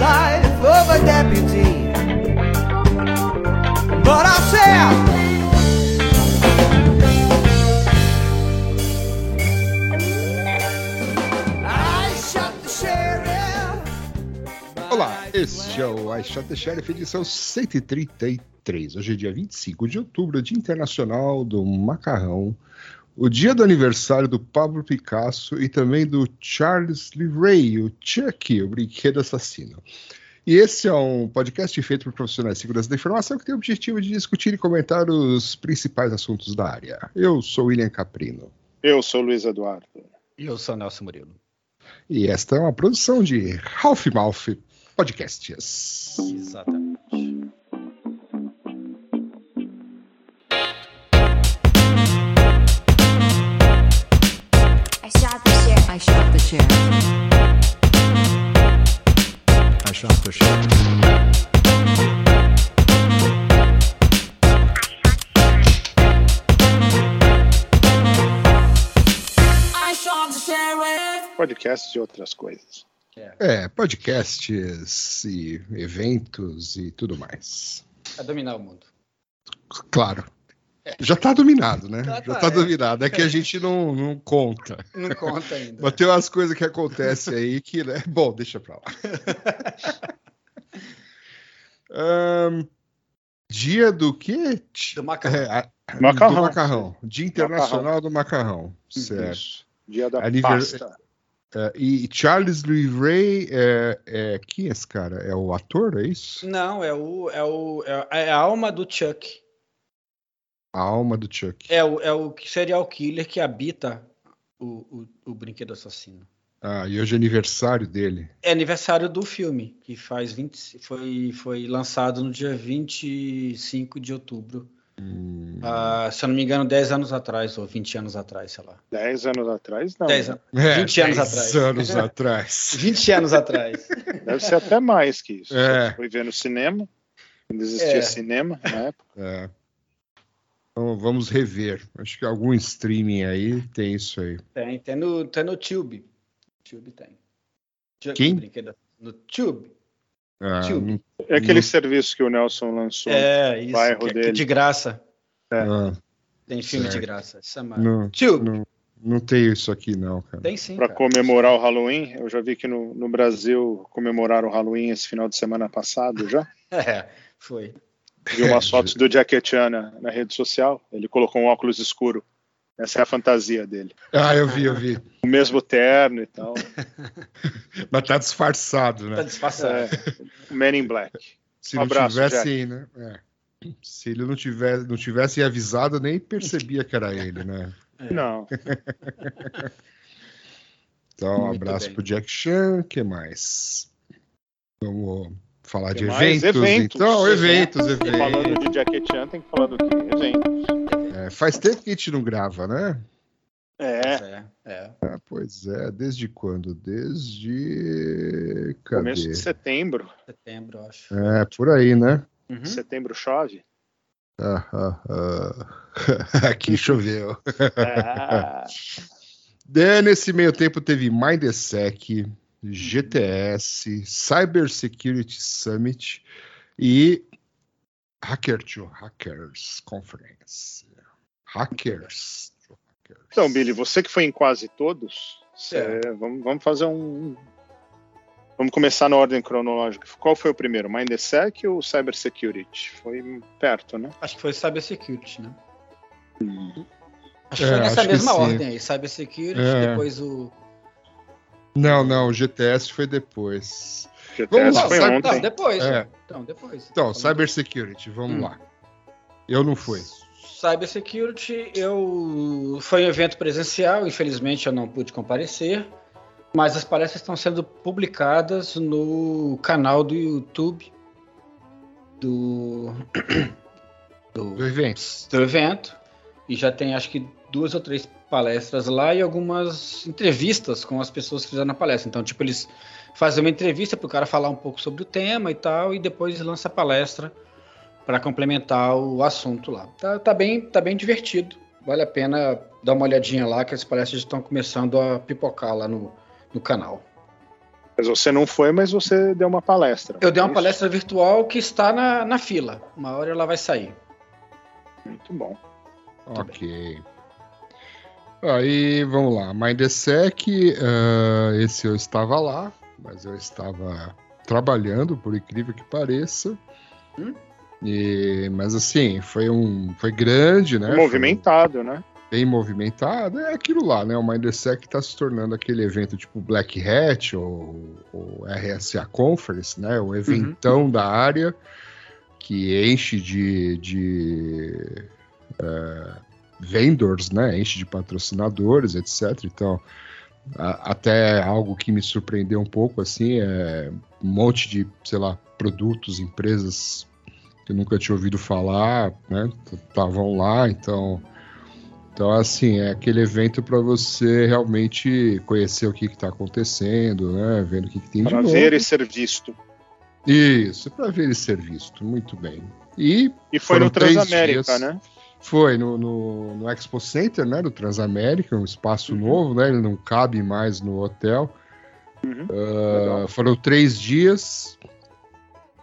life of a deputy. But I said. Este é o I Shot the Sheriff, edição 133. Hoje é dia 25 de outubro, Dia Internacional do Macarrão, o dia do aniversário do Pablo Picasso e também do Charles Lee Ray, o Chuck, o brinquedo assassino. E esse é um podcast feito por profissionais de segurança da informação que tem o objetivo de discutir e comentar os principais assuntos da área. Eu sou William Caprino. Eu sou Luiz Eduardo. E eu sou Nelson Murilo. E esta é uma produção de Ralph Mouth Podcasts. Exatamente. I shot the sheriff. I shot the sheriff. I shot the sheriff. Podcast de outras coisas. É, podcasts e eventos e tudo mais. É dominar o mundo. Claro. Já tá dominado, né? Já Já tá, tá é. dominado. É que a gente não, não conta. Não conta ainda. Mas tem umas coisas que acontecem aí que, né? Bom, deixa pra lá. Ahn, dia do quê? Do macarrão. É, a- Macarrão. Do macarrão. Dia Internacional do Macarrão. Certo. Isso. Dia da Anivers- pasta. É, e Charles Lee Ray, é, é, quem é esse cara? É o ator, é isso? Não, é o, é o é é a alma do Chuck. A alma do Chuck. É o, é o serial killer que habita o, o, o brinquedo assassino. Ah, e hoje é aniversário dele. É aniversário do filme, que faz 20, foi, foi lançado no dia 25 de outubro. Hum, Ah, se eu não me engano, 10 anos atrás, ou 20 anos atrás, sei lá. 10 anos atrás, não. 10 anos. é, 20 anos 10 atrás. anos atrás. 20 anos atrás. Deve ser até mais que isso. É. Fui ver no cinema, quando existia É. cinema na época. É. Então, vamos rever. Acho que algum streaming aí tem isso aí. Tem, tem no, tem no Tube. Tube tem. Quem? No Tube. Ah, Tio. É aquele Não. serviço que o Nelson lançou. É, isso. bairro que é- que é dele. de graça. ah, Tem filme Certo. de graça. Chama não, Tube. não, não tem isso aqui, não, cara. Tem sim. Para cara. comemorar o Halloween, eu já vi que no, no Brasil comemoraram o Halloween esse final de semana passado já. É, foi. Vi umas fotos do Jackie Chan na, na rede social. Ele colocou um óculos escuro. Essa é a fantasia dele. Ah, eu vi, eu vi. O mesmo terno e tal. Mas tá disfarçado, Tá né? disfarçado. É, Man in Black. Se Um não abraço, tivesse, né? é. Se ele não tivesse, não tivesse avisado, nem percebia que era ele, né? Não, Então, um Muito abraço bem. pro Jack Chan, que mais? Vamos falar Que de eventos, Eventos. então, eventos, falando eventos. de Jackie Chan, tem que falar do quê? Evento. É, faz tempo que a gente não grava, né? É, É, é. Ah, pois é, desde quando? Desde. começo Cadê? de setembro. Setembro, acho. É, por aí, né? Uhum. Setembro chove. Ah, ah, ah. Aqui choveu. Ah, É, nesse meio tempo teve Mindsec, GTS, Cyber Security Summit e Hacker to Hackers Conference. Hackers. então, Billy, você que foi em quase todos, cê- É. vamos, vamos fazer um. Vamos começar na ordem cronológica. Qual foi o primeiro? Mindsec ou Cyber Security? Foi perto, né? Acho que foi Cybersecurity, né? Acho É, que foi nessa acho que mesma ordem aí. Cybersecurity, É. depois o. Não, não, o GTS foi depois. GTS Vamos lá, foi ontem. Não, depois. É. Então, depois. Então, Falando- Cyber Security, vamos Hum. lá. Eu não fui. Cybersecurity, eu foi um evento presencial, infelizmente eu não pude comparecer, mas as palestras estão sendo publicadas no canal do YouTube do do, Do evento. do evento. E já tem acho que duas ou três palestras lá e algumas entrevistas com as pessoas que fizeram a palestra. Então, tipo, eles fazem uma entrevista para o cara falar um pouco sobre o tema e tal, e depois lança a palestra para complementar o assunto lá. Tá, tá bem, tá bem divertido. Vale a pena dar uma olhadinha lá, que as palestras estão começando a pipocar lá no, no canal. Mas você não foi, mas você deu uma palestra. Eu dei uma Isso? palestra virtual que está na, na fila. Uma hora ela vai sair. Muito bom. Ok. Aí, vamos lá. Mindsec, ah, esse eu estava lá, mas eu estava trabalhando, por incrível que pareça. Hum? E, mas assim, foi um. Foi grande, né? Foi Movimentado, né? bem movimentado. É aquilo lá, né? O Mindsec está se tornando aquele evento tipo Black Hat ou, ou RSA Conference, né? O eventão da área que enche de, de eh, vendors, né? Enche de patrocinadores, etc. Então, a- até algo que me surpreendeu um pouco, assim, é um monte de, sei lá, produtos, empresas que eu nunca tinha ouvido falar, né? Estavam lá, então... Então, assim, é aquele evento para você realmente conhecer o que está acontecendo, né? Vendo o que, que tem Para de novo. ver e ser visto. Isso, para ver e ser visto. Muito bem. E E foi no Transamérica, dias. né? foi no, no, no Expo Center, né? Do Transamérica, um espaço Uhum. novo, né? Ele não cabe mais no hotel. Uhum. Legal. foram três dias,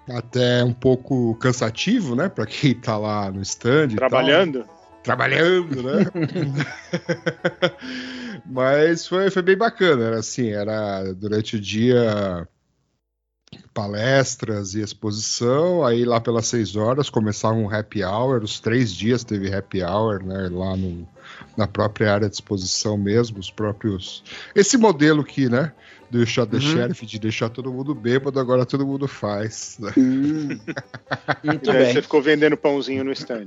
até um pouco cansativo, né? Para quem tá lá no stand. Trabalhando. trabalhando, né? Mas foi, foi bem bacana, era assim, era durante o dia palestras e exposição, aí lá pelas seis horas começava um happy hour, os três dias teve happy hour, né, lá no, na própria área de exposição mesmo, os próprios... Esse modelo que, né, do Shot the Uhum. Sheriff, de deixar todo mundo bêbado, agora todo mundo faz, né? Muito e daí bem. você ficou vendendo pãozinho no stand.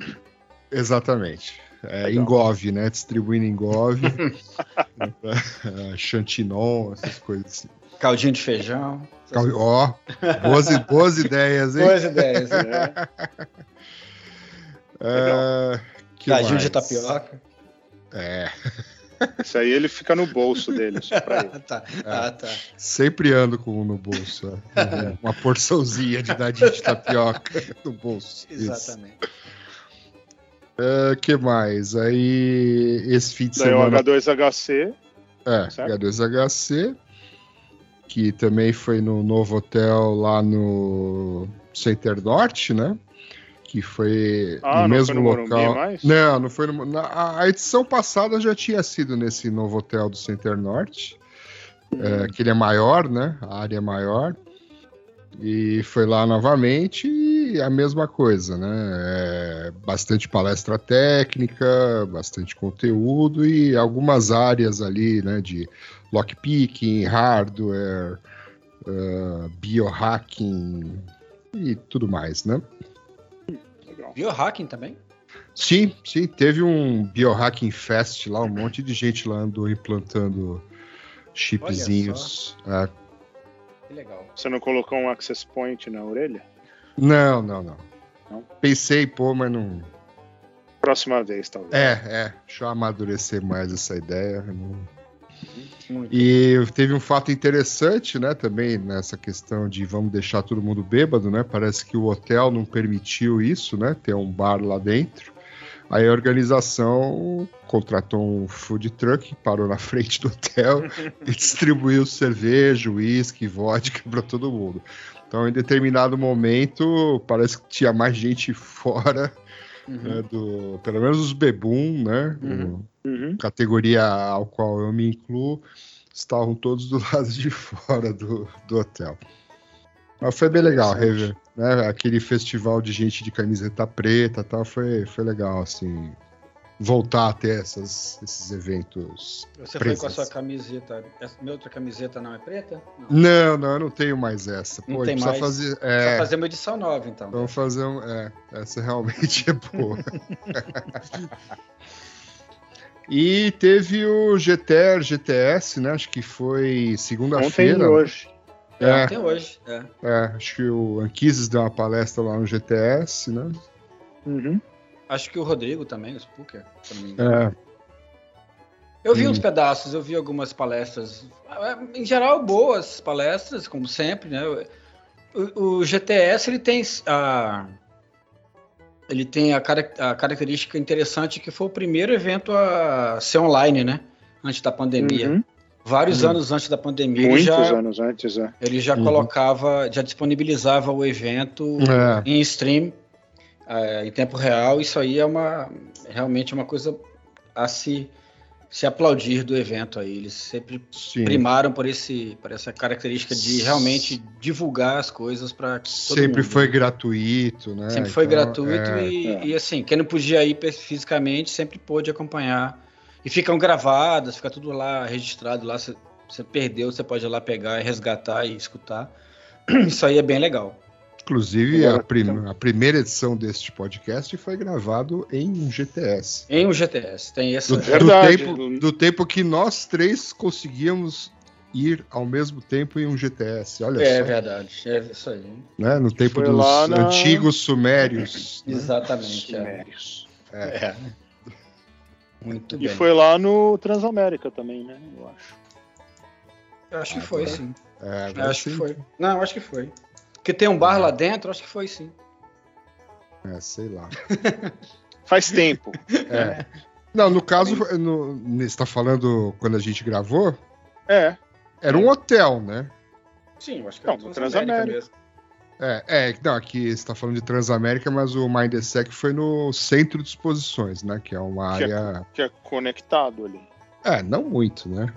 Exatamente. É. Engove, né? Distribuindo Engove, é, Chantinon, essas coisas assim. Caldinho de feijão. Cal- Ó, boas, i- boas ideias, hein? Boas ideias. né? É, Caldinho mais? de tapioca. É, Isso aí ele fica no bolso dele, só pra ele. Ah, tá. Ah, tá. sempre ando com um no bolso. é. Uma porçãozinha de dadinho de tapioca no bolso. Isso. Exatamente. É, que mais? Aí, esse fim de Daí o semana H2HC. É, Certo. H2HC, que também foi no novo hotel lá no Center Norte, né? Que foi Ah, no mesmo foi no local. mais? Não, não foi no. Na, a- edição passada já tinha sido nesse novo hotel do Center Norte, é, que ele é maior, né? A área é maior. E foi lá novamente e a mesma coisa, né? É, bastante palestra técnica, bastante conteúdo e algumas áreas ali, né? De lockpicking, hardware, ah, biohacking e tudo mais, né? Biohacking também? Sim, sim, teve um biohacking fest lá, um monte de gente lá andou implantando chipzinhos. É, Que legal. Você não colocou um access point na orelha? Não, não, não. Não? Pensei, pô, mas não. Próxima vez, talvez. É, é. Deixa eu amadurecer mais essa ideia. não- Muito. E teve um fato interessante, né, também nessa questão de vamos deixar todo mundo bêbado, né? Parece que o hotel não permitiu isso, né? Ter um bar lá dentro. Aí a organização contratou um food truck, parou na frente do hotel e distribuiu cerveja, uísque, vodka para todo mundo. Então, em determinado momento, parece que tinha mais gente fora, Uhum. né, do, pelo menos os bebum, né? Uhum. Uhum. categoria ao qual eu me incluo, estavam todos do lado de fora do, do hotel. Mas foi bem legal, rever, né? Aquele festival de gente de camiseta preta tal, foi, foi legal, assim, voltar a ter essas, esses eventos. Você preços. foi com a sua camiseta. Essa minha outra camiseta não é preta? Não. Não, não, eu não tenho mais essa. Não Pô, a tem precisa mais? fazer. Precisa É, fazer uma edição nova, então. vamos fazer um. É, essa realmente é boa. e teve o GTR, GTS, né? Acho que foi Ontem e segunda-feira. hoje. É, É. Até hoje. É. É, acho que o Anquises deu uma palestra lá no GTS, né? Uhum. Acho que o Rodrigo também, o Spooker, engano. É, Eu vi Hum. uns pedaços, eu vi algumas palestras. é, Em geral, boas palestras, como sempre, né? O, o GTS ele tem a ele tem a, cara- a característica interessante que foi o primeiro evento a ser online, né? Antes da pandemia. Uhum. Vários Hum. anos antes da pandemia, ele Muitos já, anos antes, é. ele já Uhum. colocava, já disponibilizava o evento é. em stream é, em tempo real. Isso aí é uma realmente uma coisa a se, se aplaudir do evento aí. Eles sempre Sim. primaram por esse por essa característica de realmente divulgar as coisas para Sempre foi gratuito, né? sempre foi Então, gratuito é, e, é. e, assim quem não podia ir fisicamente sempre pôde acompanhar e ficam gravadas, fica tudo lá registrado lá. Você você perdeu, você pode ir lá pegar e resgatar e escutar. Isso aí é bem legal. Inclusive, a, prim- a primeira edição deste podcast foi gravado em um GTS. Em um GTS tem essa Do, do Verdade. tempo, do tempo que nós três conseguíamos ir ao mesmo tempo em um GTS. Olha É só. verdade, é isso aí. Né? No tempo Foi dos na- antigos sumérios. né? Exatamente. É. Sumérios. É. Muito E bem. foi lá no Transamérica também, né? Eu acho. Eu acho que Ah, foi, tá. sim. É, acho que sim. foi. Não, eu acho que foi. Porque tem um bar lá dentro, acho que foi sim. É, sei lá. Faz tempo. É. Não, no caso, no, você está falando quando a gente gravou, É. era um hotel, né? Sim, eu acho que Não, era no Transamérica Transamérica. mesmo. É, é, não, aqui você está falando de Transamérica, mas o Mindsec foi no centro de exposições, né? Que é uma Que é- área. Que é conectado ali. É, não muito, né?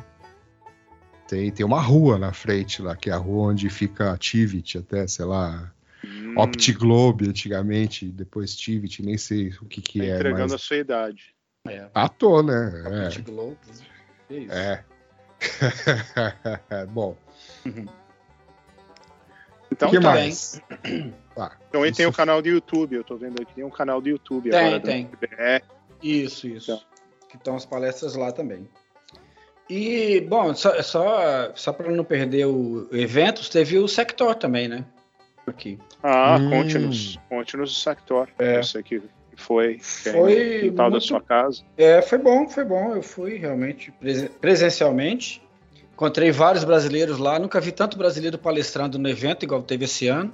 Tem, tem uma rua na frente lá, que é a rua onde fica a Tivit, até, sei lá, Hum, Optiglobe antigamente, depois Tivit, nem sei o que que tá é, entregando mas... a sua idade. É. À toa, né? Optic Globe. Que isso. É. é. Bom, Então, o que tá. mais? Tá. Então aí tem o canal do YouTube. Eu tô vendo aqui, tem um canal do YouTube Tem, agora. do tem. Isso, isso. Então. Que estão as palestras lá também. E, bom, só, só, só para não perder o evento, teve o Sector também, né? Aqui. Ah, Hum. conte-nos. Conte-nos o Sector. É. Eu sei que foi. é Foi no quintal da muito- sua casa. É, foi bom, foi bom. Eu fui realmente presen- presencialmente. Encontrei vários brasileiros lá. Nunca vi tanto brasileiro palestrando no evento, igual teve esse ano.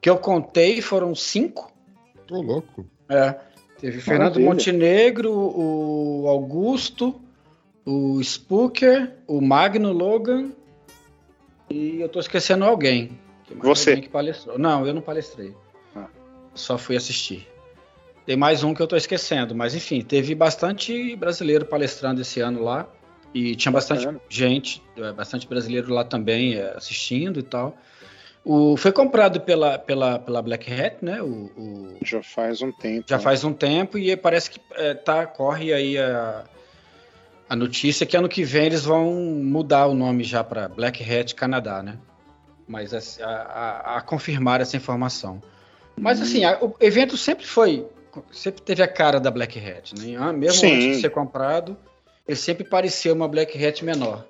Que eu contei, foram cinco. Tô louco. É. Teve Fernando Maravilha. Montenegro, o Augusto, o Spooker, o Magno Logan. E eu tô esquecendo alguém. Você. alguém que palestrou. Não, eu não palestrei. Ah. Só fui assistir. Tem mais um que eu tô esquecendo, mas enfim, teve bastante brasileiro palestrando esse ano lá. E tinha bastante Bacana. gente, eh, bastante brasileiro lá também eh, assistindo e tal. O, foi comprado pela, pela, pela Black Hat, né? O, o- Já faz um tempo. já né? faz um tempo e parece que é, tá, corre aí a, a notícia que ano que vem eles vão mudar o nome já para Black Hat Canadá, né? Mas a, a- a confirmar essa informação. Mas assim, a- o evento sempre foi, sempre teve a cara da Black Hat, né? Ah, Mesmo Sim. antes de ser comprado, ele sempre parecia uma Black Hat menor.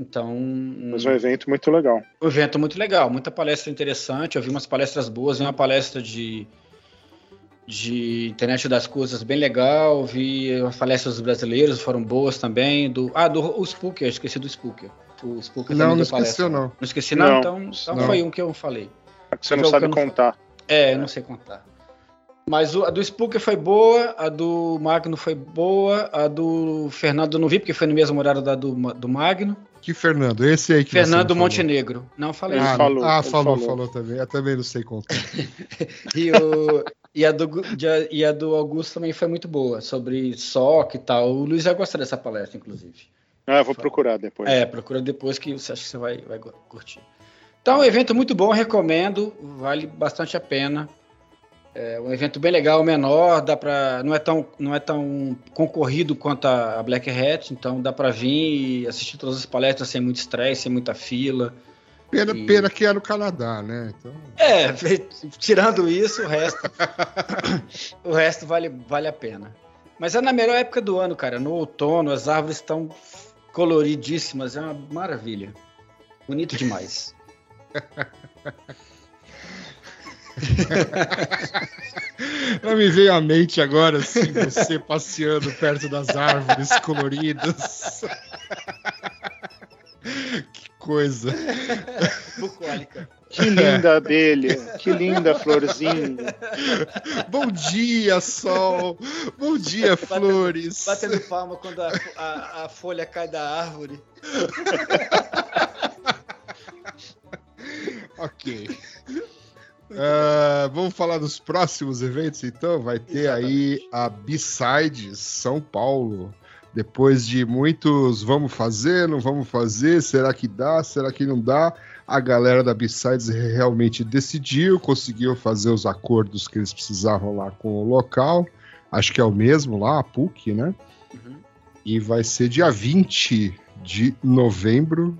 Então, Mas um evento muito legal. o evento é muito legal, muita palestra interessante. Eu vi umas palestras boas, vi uma palestra de, de internet das coisas bem legal, vi as palestras dos brasileiros, foram boas também. Do, ah, do o Spooker, eu esqueci do Spooker. O Spooker Não, também não esqueceu, não. Não esqueci, não? Não, então então não. foi um que eu falei. É que você não sabe contar. É, eu não sei contar. Mas o- a do Spooker foi boa, a do Magno foi boa, a do Fernando eu não vi, porque foi no mesmo horário da do, do Magno. Que Fernando? Esse aí que você Fernando não falou. Montenegro. Não, falei. Ah, falou, ah, falou, falou. falou também. Eu também não sei contar. E, o, e, a do, e a do Augusto também foi muito boa, sobre SOC e tal. O Luiz vai gostar dessa palestra, inclusive. Ah, eu vou procurar depois. É, procura depois que você acha que você vai, vai curtir. Então, um evento muito bom, recomendo, vale bastante a pena. É um evento bem legal, menor, dá pra, não, é tão, não é tão concorrido quanto a, Black Hat, então dá para vir e assistir todas as palestras sem muito estresse, sem muita fila. Pena, E- pena que é no Canadá, né? Então, É, tirando isso, o resto, o resto vale, vale a pena. Mas é na melhor época do ano, cara. No outono, as árvores estão coloridíssimas, é uma maravilha. Bonito demais. Não me veio à mente agora, assim, você passeando perto das árvores coloridas. Que coisa. Bucólica. Que linda abelha, que linda florzinha. Bom dia, sol. Bom dia, flores. Batendo palma quando a, a, a folha cai da árvore. Ok. Ah, vamos falar dos próximos eventos, então? Vai ter aí a B-Sides São Paulo. Depois de muitos vamos fazer, não vamos fazer, será que dá, será que não dá? A galera da B-Sides realmente decidiu, conseguiu fazer os acordos que eles precisavam lá com o local. Acho que é o mesmo lá, a PUC, né? Uhum. E vai ser dia 20 de novembro,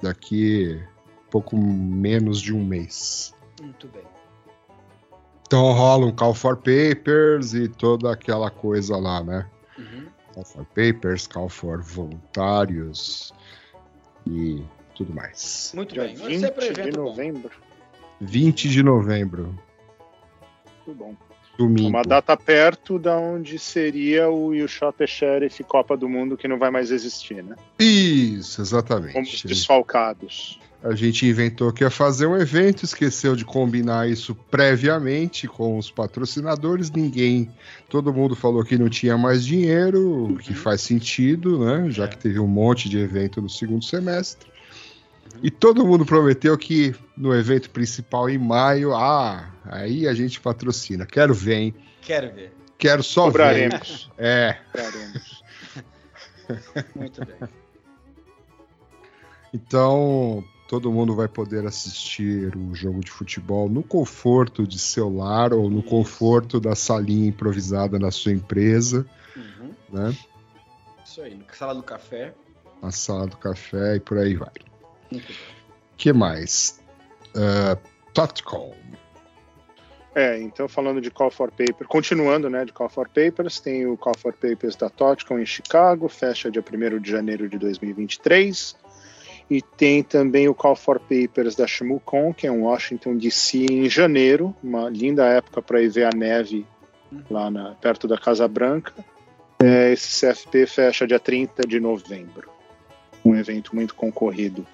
daqui pouco menos de um mês. Muito bem. Então rola um Call for Papers e toda aquela coisa lá, né? Uhum. Call for Papers, Call for Voluntários e tudo mais. Muito Dia bem. Vai ser para 20 de evento bom. novembro. 20 de novembro, Muito bom. domingo. Uma data perto da onde seria o You Shot the Sheriff Copa do Mundo, que não vai mais existir, né? Isso, Fomos exatamente. desfalcados. A gente inventou que ia fazer um evento, esqueceu de combinar isso previamente com os patrocinadores. Ninguém, todo mundo falou que não tinha mais dinheiro, o que faz sentido, né? Já É. que teve um monte de evento no segundo semestre. E todo mundo prometeu que no evento principal em maio, ah, aí a gente patrocina. Quero ver, hein? Quero ver. Quero só ver. Cobraremos. É. Cobraremos. Muito bem. Então, todo mundo vai poder assistir o jogo de futebol no conforto de seu lar ou no Isso. conforto da salinha improvisada na sua empresa, Uhum. né? Isso aí. Na sala do café. Na sala do café e por aí vai. Muito bem. que mais? Uh, Totcom. É, então falando de Call for Papers, continuando, né, de Call for Papers, tem o Call for Papers da Totcom em Chicago, fecha dia 1 de janeiro de 2023. E tem também o Call for Papers da ShmuCon, que é em Washington DC em janeiro, uma linda época para ir ver a neve lá na- perto da Casa Branca. É, esse CFP fecha dia 30 de novembro. Um evento muito concorrido,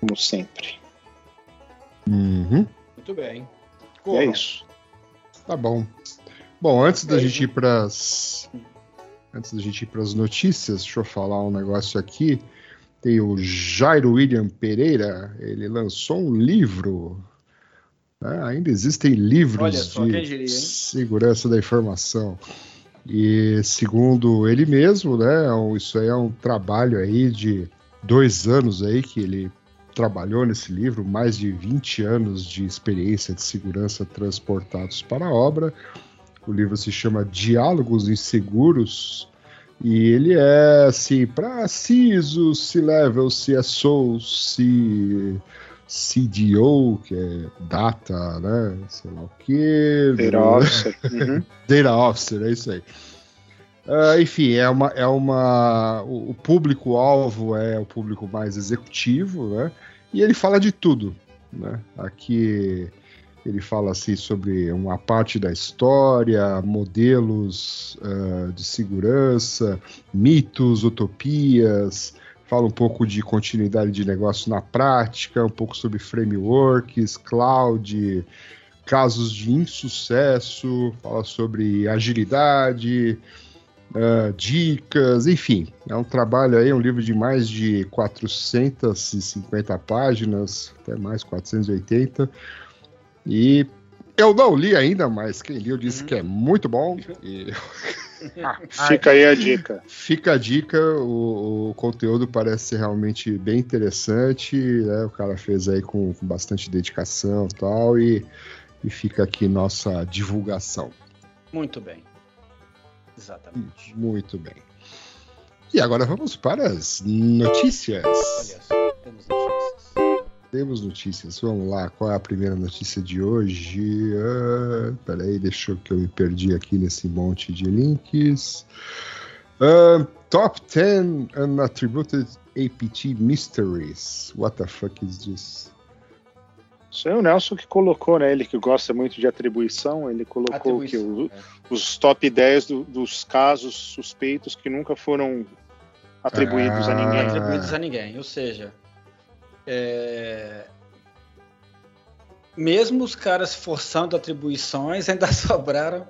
como sempre. Uhum, Muito bem. É isso. tá bom. Bom, antes da Beijo. gente ir para as antes da gente ir para as notícias, deixa eu falar um negócio aqui. Tem o Jairo William Pereira, ele lançou um livro. né? Ainda existem livros só, de diria, segurança da informação. E segundo ele mesmo, né, um- isso aí é um trabalho aí de dois anos aí que ele trabalhou nesse livro, mais de 20 anos de experiência de segurança transportados para a obra. O livro se chama Diálogos Inseguros e ele é assim para CISO, C-Level, CSO, C, CDO, que é data, né? Sei lá o que. Data Officer. Uhum. Data Officer, é isso aí. Ah, enfim, é uma, é uma. O, o público-alvo é o público mais executivo, né? E ele fala de tudo, né? Aqui ele fala assim sobre uma parte da história, modelos ah, de segurança, mitos, utopias, fala um pouco de continuidade de negócio na prática, um pouco sobre frameworks, cloud, casos de insucesso, fala sobre agilidade, ah, dicas, enfim, é um trabalho aí, um livro de mais de 450 páginas, até mais 480, e eu não li ainda, mas quem li eu disse que é muito bom, e Fica aí a dica. Fica a dica, o, o conteúdo parece ser realmente bem interessante, né? O cara fez aí com, com bastante dedicação e tal, e, e fica aqui nossa divulgação. Muito bem. Exatamente. Muito bem. E agora vamos para as notícias. Olha só, temos notícias. Temos notícias. Vamos lá, qual é a primeira notícia de hoje? Ah, peraí, deixa eu que eu me perdi aqui nesse monte de links. Ah, top 10 Unattributed APT Mysteries. What the fuck is this? Isso é o Nelson que colocou, né? Ele que gosta muito de atribuição, ele colocou que o- os top 10 do- dos casos suspeitos que nunca foram atribuídos a Ah. ninguém. atribuídos a ninguém. Ou seja, é, mesmo os caras forçando atribuições, ainda sobraram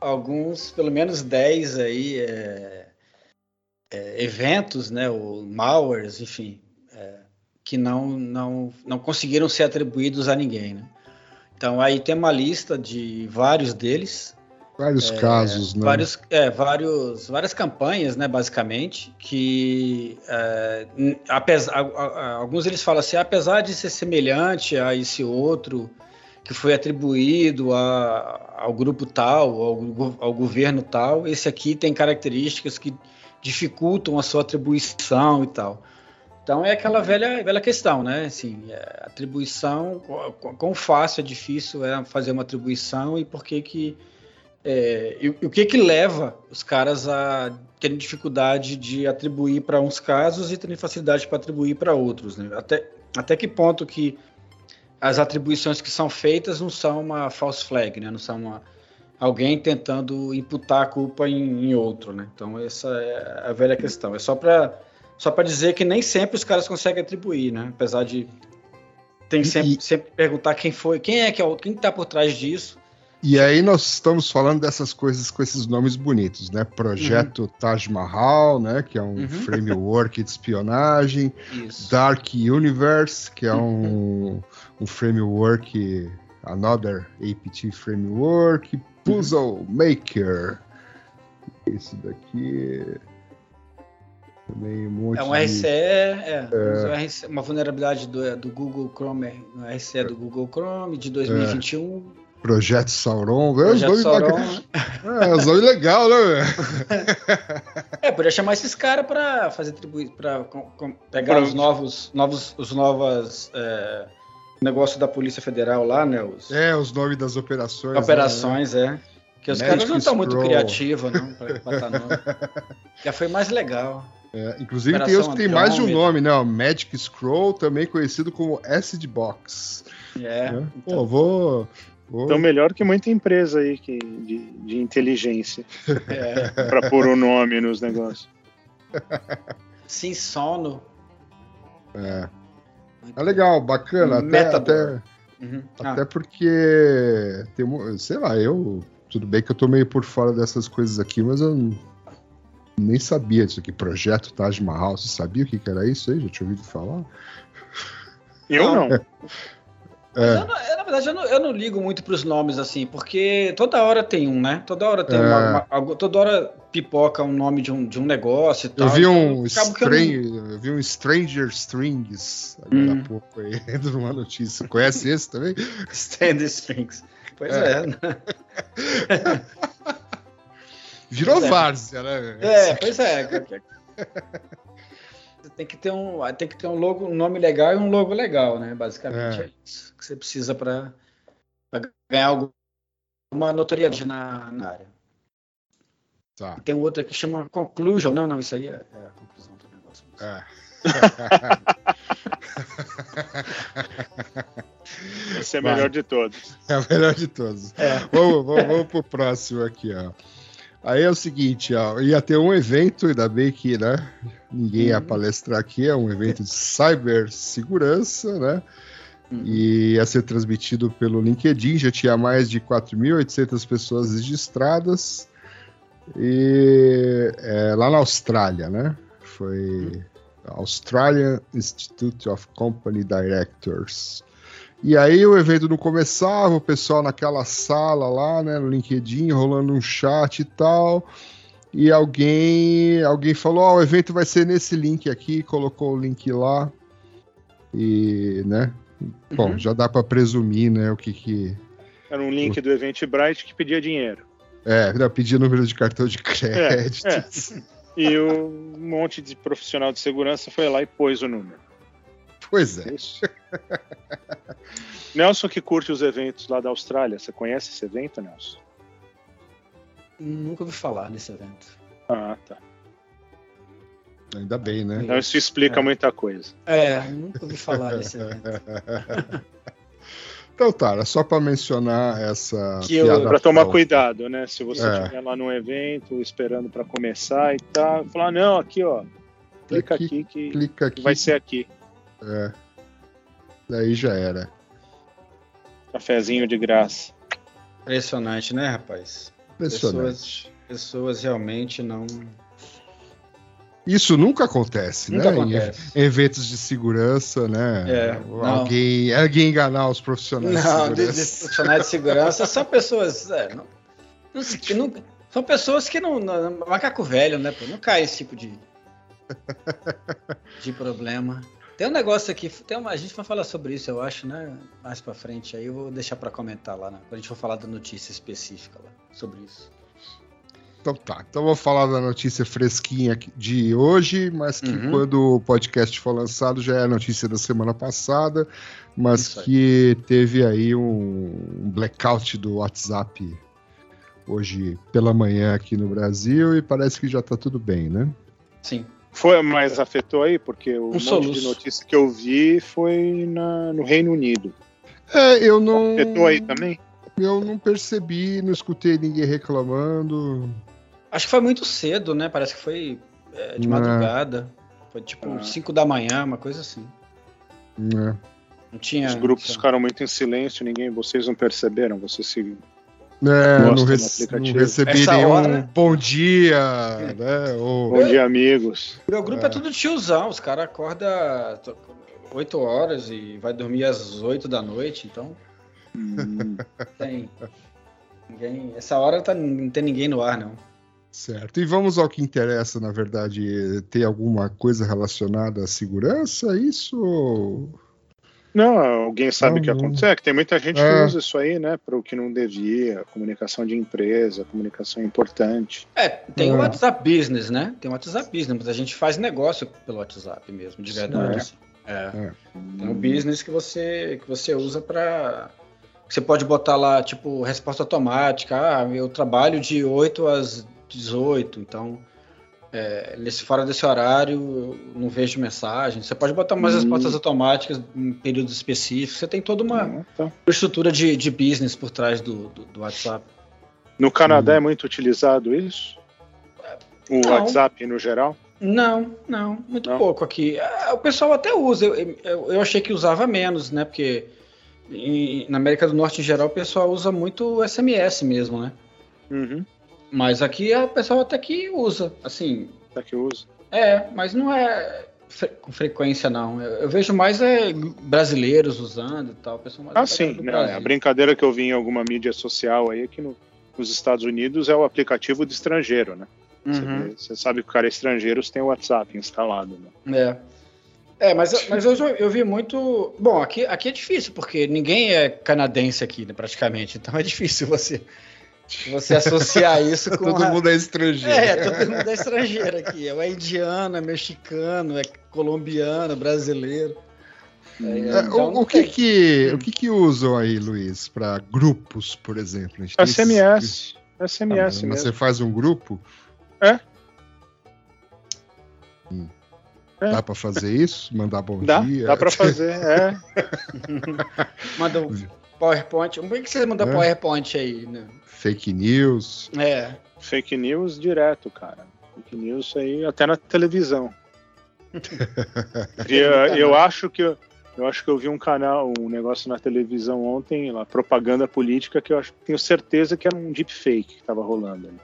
alguns, pelo menos 10 aí, é, é, eventos, né, ou malwares, enfim, é, que não, não, não conseguiram ser atribuídos a ninguém. Né? Então aí tem uma lista de vários deles, Vários casos, né? vários, é, vários, várias campanhas, né, basicamente, que é, apesar, alguns eles falam assim, apesar de ser semelhante a esse outro que foi atribuído a- ao grupo tal, ao, ao governo tal, esse aqui tem características que dificultam a sua atribuição e tal. Então é aquela velha, velha questão, né? Assim, é, atribuição, qu- qu- quão fácil é difícil é fazer uma atribuição e por que que é, e, e o que que leva os caras a terem dificuldade de atribuir para uns casos e terem facilidade para atribuir para outros, né? Até, até que ponto que as atribuições que são feitas não são uma false flag, né? Não são uma, alguém tentando imputar a culpa em, em outro, né? Então essa é a velha questão. É só para só dizer que nem sempre os caras conseguem atribuir, né? Apesar de tem sempre, e- sempre perguntar quem foi, quem é que é o, quem está por trás disso. E aí nós estamos falando dessas coisas com esses nomes bonitos, né? Projeto Taj Mahal, né? Que é um Uhum. framework de espionagem. Isso. Dark Universe, que é Uhum. um, um framework, another APT framework. Puzzle Maker. Esse daqui. Também um monte É um de- RCE, é, um RCE, uma vulnerabilidade do, do Google Chrome, um RCE do Google Chrome de 2021. Projeto Sauron. É, os Projeto Sauron. bacanas. É, os nomes legais, né? É, podia chamar esses caras para fazer tribuir, para pegar Pronto. os novos, novos, os novos é, negócios da Polícia Federal lá, né? Os É, os nomes das operações. né? operações, é. Que os Magic caras não estão muito criativos, não, para botar nome. Já foi mais legal. É, inclusive tem Operação os que tem mais de um nome, né? O Magic Scroll, também conhecido como Acid Box. É. né? então- Pô, vou. Então, melhor que muita empresa aí que, de, de inteligência é. para pôr o nome nos negócios. Sim, sono. É. É legal, bacana. Até, Metador. até, Uhum. Ah, até porque tem, sei lá, eu tudo bem que eu tô meio por fora dessas coisas aqui, mas eu nem sabia disso aqui. Projeto Taj Mahal, você sabia o que, que era isso aí? Já tinha ouvido falar? Eu Não. não. É, Eu não- eu, verdade, eu não, eu não ligo muito pros nomes assim, porque toda hora tem um, né? Toda hora tem É. uma, uma- toda hora pipoca um nome de um, de um negócio e tal. eu vi um, eu não- eu vi um Stranger Strings agora Hum. há pouco aí, dentro de uma notícia. Conhece esse também? Stand strings. Pois É. é. Virou Pois é. várzea, né? É, pois é. Tem que ter um, tem que ter um logo, um nome legal e um logo legal, né? Basicamente É. é, isso que você precisa para ganhar alguma notoriedade na, na área. Tá. Tem um outro aqui que chama Conclusion. Não, não, isso aí é, é a conclusão do negócio. É. Esse é o melhor de todos. É o melhor de todos. É. Vamos, vamos, vamos pro próximo aqui, ó. Aí é o seguinte, ó, ia ter um evento, ainda bem que, né, ninguém ia Uhum. palestrar aqui, é um evento de cibersegurança, né, Uhum. e ia ser transmitido pelo LinkedIn, já tinha mais de 4.800 pessoas registradas, e é, lá na Austrália, né, foi Australian Institute of Company Directors. E aí o evento não começava, o pessoal naquela sala lá, né, no LinkedIn, rolando um chat e tal. E alguém, alguém falou: "Ó, o evento vai ser nesse link aqui", colocou o link lá. E, né? Bom, Uhum. já dá para presumir, né, o que que Era um link do Eventbrite que pedia dinheiro. é, não, pedir número de cartão de crédito. é. E o- um monte de profissional de segurança foi lá e pôs o número. Pois É é. isso. Nelson que curte os eventos lá da Austrália. Você conhece esse evento, Nelson? Nunca ouvi falar desse evento. Ah, tá. Ainda bem, né? Então isso explica É. muita coisa. É, nunca ouvi falar desse evento. Então tá, era só para mencionar essa Que eu- piada Pra tomar cuidado, né? Se você É. estiver lá num evento, esperando pra começar e tal, falar, não, aqui, ó, clica Aqui, aqui, que Clica aqui. vai ser aqui. É. Daí já era. Cafezinho de graça. Impressionante, né, rapaz? Impressionante. Pessoas, pessoas realmente não. Isso nunca acontece, Nunca né? Acontece. Em eventos de segurança, né? É, não. alguém, alguém enganar os profissionais Não, de de, de segurança. profissionais de segurança são pessoas. é, não, não não- são pessoas que não, não. Macaco velho, né? Pô, não cai esse tipo de. de problema. Tem um negócio aqui, tem uma, a gente vai falar sobre isso, eu acho, né? Mais pra frente aí, eu vou deixar pra comentar lá, né, quando a gente for falar da notícia específica lá sobre isso. Então tá, então vou falar da notícia fresquinha de hoje, mas que Uhum. quando o podcast for lançado já é a notícia da semana passada, mas Isso aí. que teve aí um blackout do WhatsApp hoje pela manhã aqui no Brasil e parece que já tá tudo bem, né? Sim. Foi, mas afetou aí, porque o Um monte soluço. de notícia que eu vi foi na- no Reino Unido. É, eu não Afetou aí também? eu não percebi, não escutei ninguém reclamando. Acho que foi muito cedo, né? Parece que foi é, de Não. madrugada. Foi tipo Ah. 5 da manhã, uma coisa assim. Não tinha. Os grupos ficaram muito em silêncio, ninguém, vocês não perceberam, vocês se É, não, aplicativo. não recebi Essa nenhum hora- bom dia, né? Ou, Bom dia, amigos. Meu grupo é, tudo tiozão, os caras acordam 8 horas e vai dormir às 8 da noite, então Hum, tem. Ninguém, essa hora tá, não tem ninguém no ar, não. Certo. E vamos ao que interessa, na verdade, tem alguma coisa relacionada à segurança? Isso? Não, alguém sabe o que aconteceu? É que tem muita gente É. que usa isso aí, né, para o que não devia, comunicação de empresa, comunicação importante. É, tem É. o WhatsApp Business, né? Tem o WhatsApp Business, mas a gente faz negócio pelo WhatsApp mesmo, de verdade. É. assim. É. É. Tem um business que você, que você usa para Você pode botar lá, tipo, resposta automática. Ah, eu trabalho de 8 às 18, então é, nesse, fora desse horário eu não vejo mensagem. Você pode botar umas Hum. respostas automáticas em períodos específicos. Você tem toda uma Ah, tá. estrutura de, de business por trás do, do, do WhatsApp. No Canadá Hum. é muito utilizado isso? O Não. WhatsApp no geral? Não, não, muito Não? pouco aqui. Ah, O pessoal até usa, eu, eu, eu achei que usava menos, né? Porque em- na América do Norte em geral o pessoal usa muito SMS mesmo, né? Uhum. Mas aqui o pessoal até que usa, assim, Tá que usa. é, mas não é fre- com frequência não. Eu, eu vejo mais é brasileiros usando e tal, pessoal mais Ah, sim. Né? A brincadeira que eu vi em alguma mídia social aí é que no- nos Estados Unidos é o aplicativo de estrangeiro, né? Você Uhum. Você sabe que o cara é estrangeiro, você tem o WhatsApp instalado. Né? É. É, mas, eu- mas eu, eu vi muito. Bom, aqui, aqui é difícil, porque ninguém é canadense aqui, né, praticamente. Então é difícil você, você associar isso com. Todo a- mundo é estrangeiro. É, todo mundo é estrangeiro aqui. É indiano, é mexicano, é colombiano, brasileiro. É, É, então o, o que que, o que que usam aí, Luiz, para grupos, por exemplo? A gente tem SMS. Ah, SMS mas mesmo. você faz um grupo? É. Hum. É. Dá para fazer isso? Mandar bom Dá, dia? dá pra fazer. É. Manda um PowerPoint. Como é que você manda É. PowerPoint aí, né? Fake news. É. Fake news direto, cara. Fake news aí até na televisão. eu, eu acho que eu, acho que eu vi um canal, um negócio na televisão ontem, lá, propaganda política, que eu acho, tenho certeza que era um deepfake que tava rolando. ali.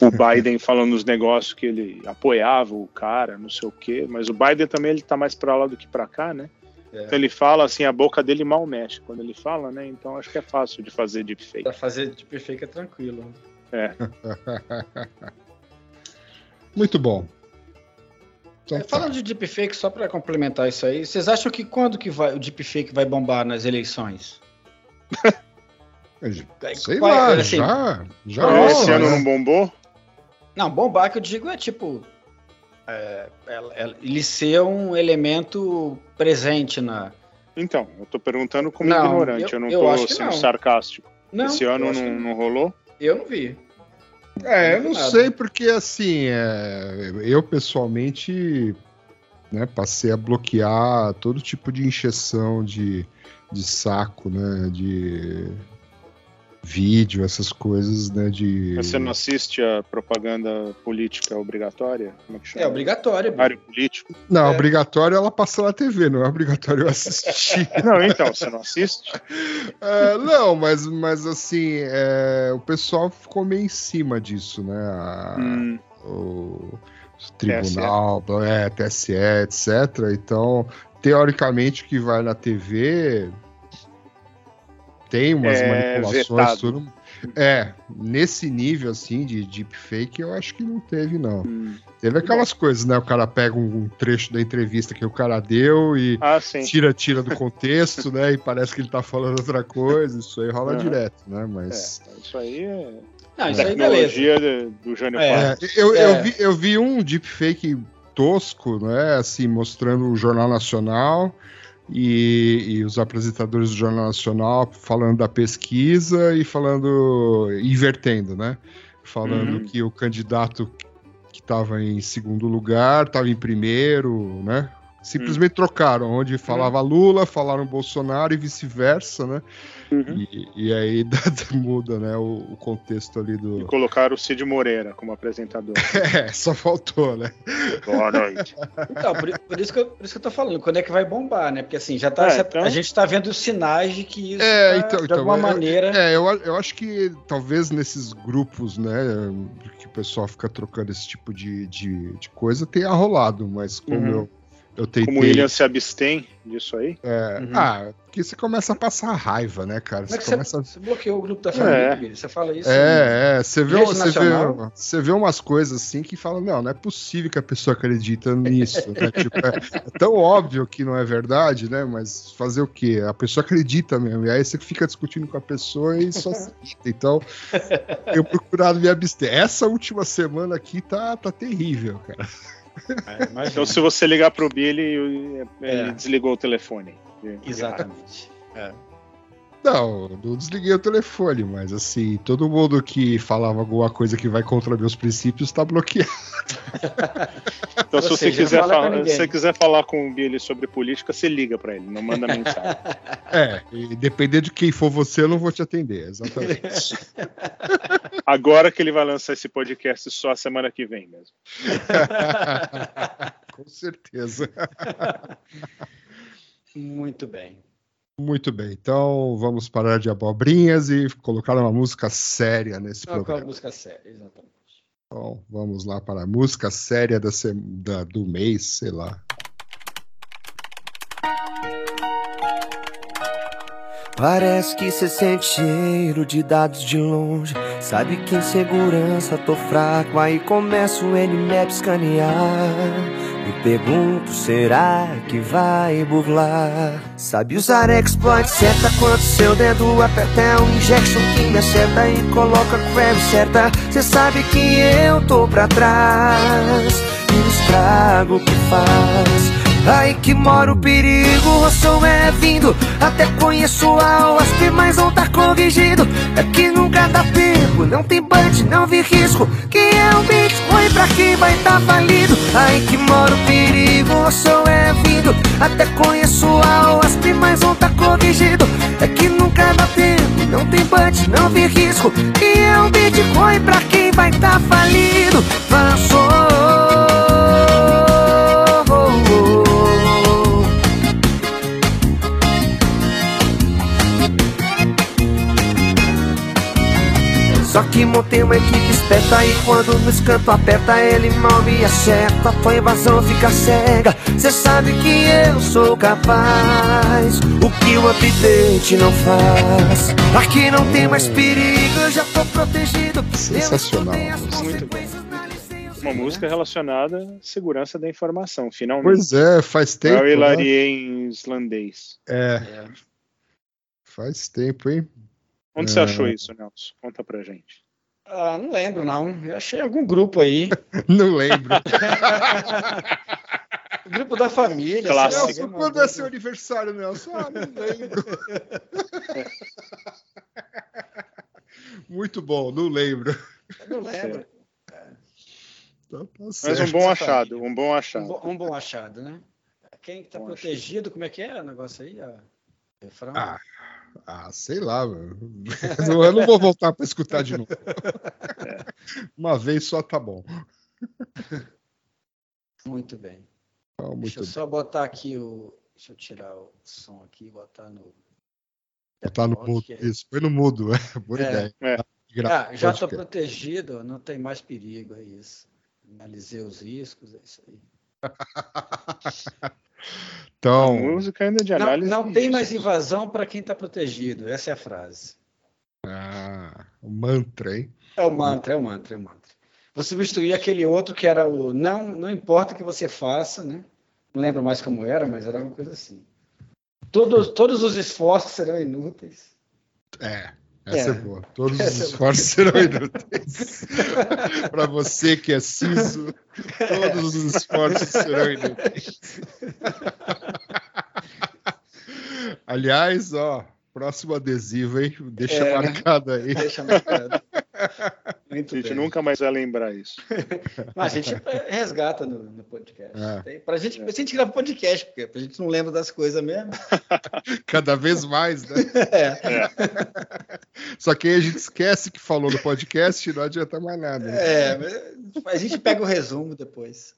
O Biden falando os negócios que ele apoiava o cara, não sei o quê, mas o Biden também ele tá mais pra lá do que pra cá, né? É. Então ele fala assim, a boca dele mal mexe quando ele fala, né? Então acho que é fácil de fazer deepfake. Pra fazer de perfeito é tranquilo. Muito bom. Então É, tá. falando de deepfake, só para complementar isso aí, vocês acham que quando que vai, o deepfake vai bombar nas eleições? Sei Qual é, lá, assim, já. Já esse ano né? não bombou? Não, bombar que eu digo é tipo. É, ela- ela- ele ser um elemento presente na. Então, eu tô perguntando como Não, ignorante, eu- eu, não eu tô sendo não. sarcástico. Não, Esse ano não, que não rolou? Eu não vi. É, eu não Nada. sei porque assim, é, eu pessoalmente né, passei a bloquear todo tipo de injeção de, de saco, né? De vídeo, essas coisas, né? De. Mas você não assiste a propaganda política obrigatória? Como é que chama? É obrigatório. bicho. Horário político? Não, É. obrigatório ela passa na TV, não é obrigatório eu assistir. Não, então, você não assiste? É, não, mas, mas assim, é, o pessoal ficou meio em cima disso, né? A- Hum, o tribunal, é, TSE, etc. Então, teoricamente, o que vai na TV tem umas É manipulações, vetado. tudo. É, nesse nível assim de deepfake, eu acho que não teve, não. hum. Teve aquelas coisas, né? O cara pega um trecho da entrevista que o cara deu e Ah, tira, tira do contexto, né? E parece que ele tá falando outra coisa. Isso aí rola Aham. direto, né? É, Mas. isso aí é Não, isso aí tecnologia do Jânio É. É, eu, É. Eu, vi, eu vi um deepfake tosco, né? Assim, mostrando o Jornal Nacional e, e os apresentadores do Jornal Nacional falando da pesquisa e falando, invertendo, né? Falando Uhum. que o candidato que estava em segundo lugar estava em primeiro, né? Simplesmente trocaram, onde falava Lula, falaram Bolsonaro e vice-versa, né? Uhum. E, e aí muda, né, o, o contexto ali E do. colocaram o Cid Moreira como apresentador. É, só faltou, né? Boa noite. Então, por, por isso que eu, por isso que eu tô falando, quando é que vai bombar, né? Porque assim, já tá. É, já- então- A gente tá vendo sinais de que isso É, tá, então, de então, alguma eu- maneira. É, eu, eu acho que talvez nesses grupos, né, que o pessoal fica trocando esse tipo de, de, de coisa, tenha rolado, mas como Uhum. eu, eu tentei. Como o William se abstém disso aí. é, Uhum. Ah, porque você começa a passar raiva, né, cara? É Você começa. você, bloqueou o grupo da família, É. Você fala isso. É, é, você vê, você, vê, você vê umas coisas assim que fala, não, não é possível que a pessoa acredita nisso, né? Tipo, é, é tão óbvio que não é verdade, né? Mas fazer o quê? A pessoa acredita mesmo, e aí você fica discutindo com a pessoa e só aceita. Então, eu procurado me abster. Essa última semana aqui tá, tá terrível, cara. É. Então, se você ligar pro Billy, ele É. desligou o telefone. Exatamente. Não, não desliguei o telefone, mas assim, todo mundo que falava alguma coisa que vai contra meus princípios tá bloqueado. Então, se você seja, quiser, fala se você quiser falar com o Billy sobre política, você liga pra ele, não manda mensagem. É, e dependendo de quem for você, eu não vou te atender, exatamente. Agora que ele vai lançar esse podcast só a semana que vem mesmo. Com certeza. Muito bem. Muito bem, então vamos parar de abobrinhas e colocar uma música séria nesse Qual, qual a programa. música séria? Exatamente. Então vamos lá para a música séria da, da- do mês, sei lá. Parece que cê sente cheiro de dados de longe. Sabe que em segurança tô fraco, aí começa o Nmap escanear. Me pergunto, será que vai burlar? Sabe usar exploit, certa quando seu dedo aperta é um injection que me acerta e coloca query certa. Cê sabe que eu tô pra trás e o estrago que faz. Aí que mora o perigo, o som é vindo Até conheço a OASP, mas não tá corrigido É que nunca dá tempo, não tem punch, não vi risco Que é o Bitcoin pra quem vai tá falido Aí que mora o perigo, o som é vindo. Até conheço a OASP, mas não tá corrigido. É que nunca dá tempo, não tem punch, não vi risco. Que é o Bitcoin pra quem vai tá falido. Avançou Só que montei uma equipe esperta e quando no escanto aperta ele mal me acerta Tua invasão fica cega, cê sabe que eu sou capaz O que o update não faz Aqui não tem mais perigo, eu já tô protegido Eu Sensacional música. Muito Uma música relacionada à segurança da informação, finalmente. Pois é, faz tempo. Eu né? hilariei em islandês. É, É. faz tempo, hein? Onde você É. achou isso, Nelson? Conta pra gente. Ah, não lembro, não. Eu achei algum grupo aí. Não lembro. O grupo da família. Clássico. Nelson, quando é seu aniversário, Nelson? Ah, não lembro. Muito bom, não lembro. Eu não lembro. Então, tá Mas um bom achado, um bom Um, achado. bo- um bom achado, né? Quem está Bom protegido, como é que é o negócio aí? ó? Refrão? Ah, ah, sei lá, mano. eu não vou voltar para escutar de novo. Uma vez só tá bom. Muito bem. Então, muito Deixa eu bem. só botar aqui o. Deixa eu tirar o som aqui e botar no. Botar no mudo. Isso, foi no mudo. É, boa É. ideia. É. Gra- Ah, já estou protegido, não tem mais perigo, é isso. Analisei os riscos, é isso aí. A Então, música ainda de Não, análise. não tem mais invasão para quem está protegido, essa é a frase. ah, o mantra, hein? É o mantra, é o mantra, é o mantra. Vou substituir aquele outro que era o não, não importa o que você faça, né? Não lembro mais como era, mas era uma coisa assim. Todos, todos os esforços serão inúteis. É, essa é, É. boa. Todos Essa os é esforços serão inúteis. Para você que é ciso, todos os esforços serão inúteis. Aliás, ó, próximo adesivo, hein? Deixa É. marcado aí. Deixa marcado. Muito A gente bem. nunca mais vai lembrar isso. Mas a gente resgata no, no podcast. É. Tem- Pra gente, a gente grava podcast, porque a gente não lembra das coisas mesmo. Cada vez mais, né? É, Só que aí a gente esquece que falou no podcast e não adianta mais nada. né? é, mas a gente pega o resumo depois.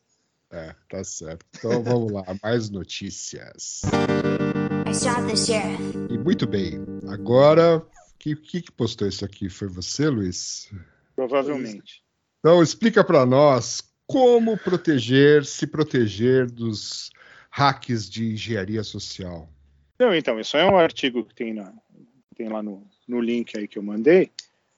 É, tá certo. Então vamos lá, mais notícias. I shot the sheriff. E muito bem, agora, que que, que postou isso aqui? Foi você, Luiz? Provavelmente. Então explica para nós como proteger, se proteger dos hacks de engenharia social. Não, então, isso é um artigo que tem, na, tem lá no, no link aí que eu mandei.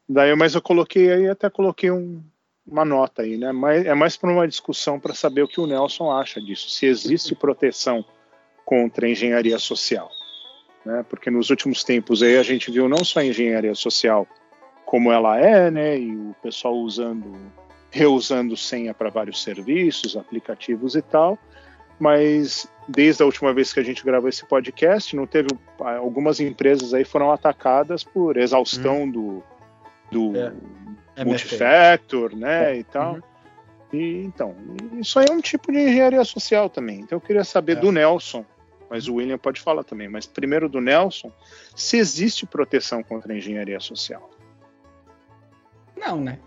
Daí, mas eu coloquei aí, até coloquei um- uma nota aí, né? Mas é mais para uma discussão para saber o que o Nelson acha disso, se existe proteção contra a engenharia social. Né? Porque nos últimos tempos aí a gente viu não só a engenharia social como ela é, né? E o pessoal usando, reusando senha para vários serviços, aplicativos e tal, mas desde a última vez que a gente gravou esse podcast, não teve algumas empresas aí foram atacadas por exaustão do, do É. Multifactor, né, e tal. Uhum. E então, isso aí é um tipo de engenharia social também. Então eu queria saber É. do Nelson, mas o William pode falar também, mas primeiro do Nelson, se existe proteção contra a engenharia social. Não, né?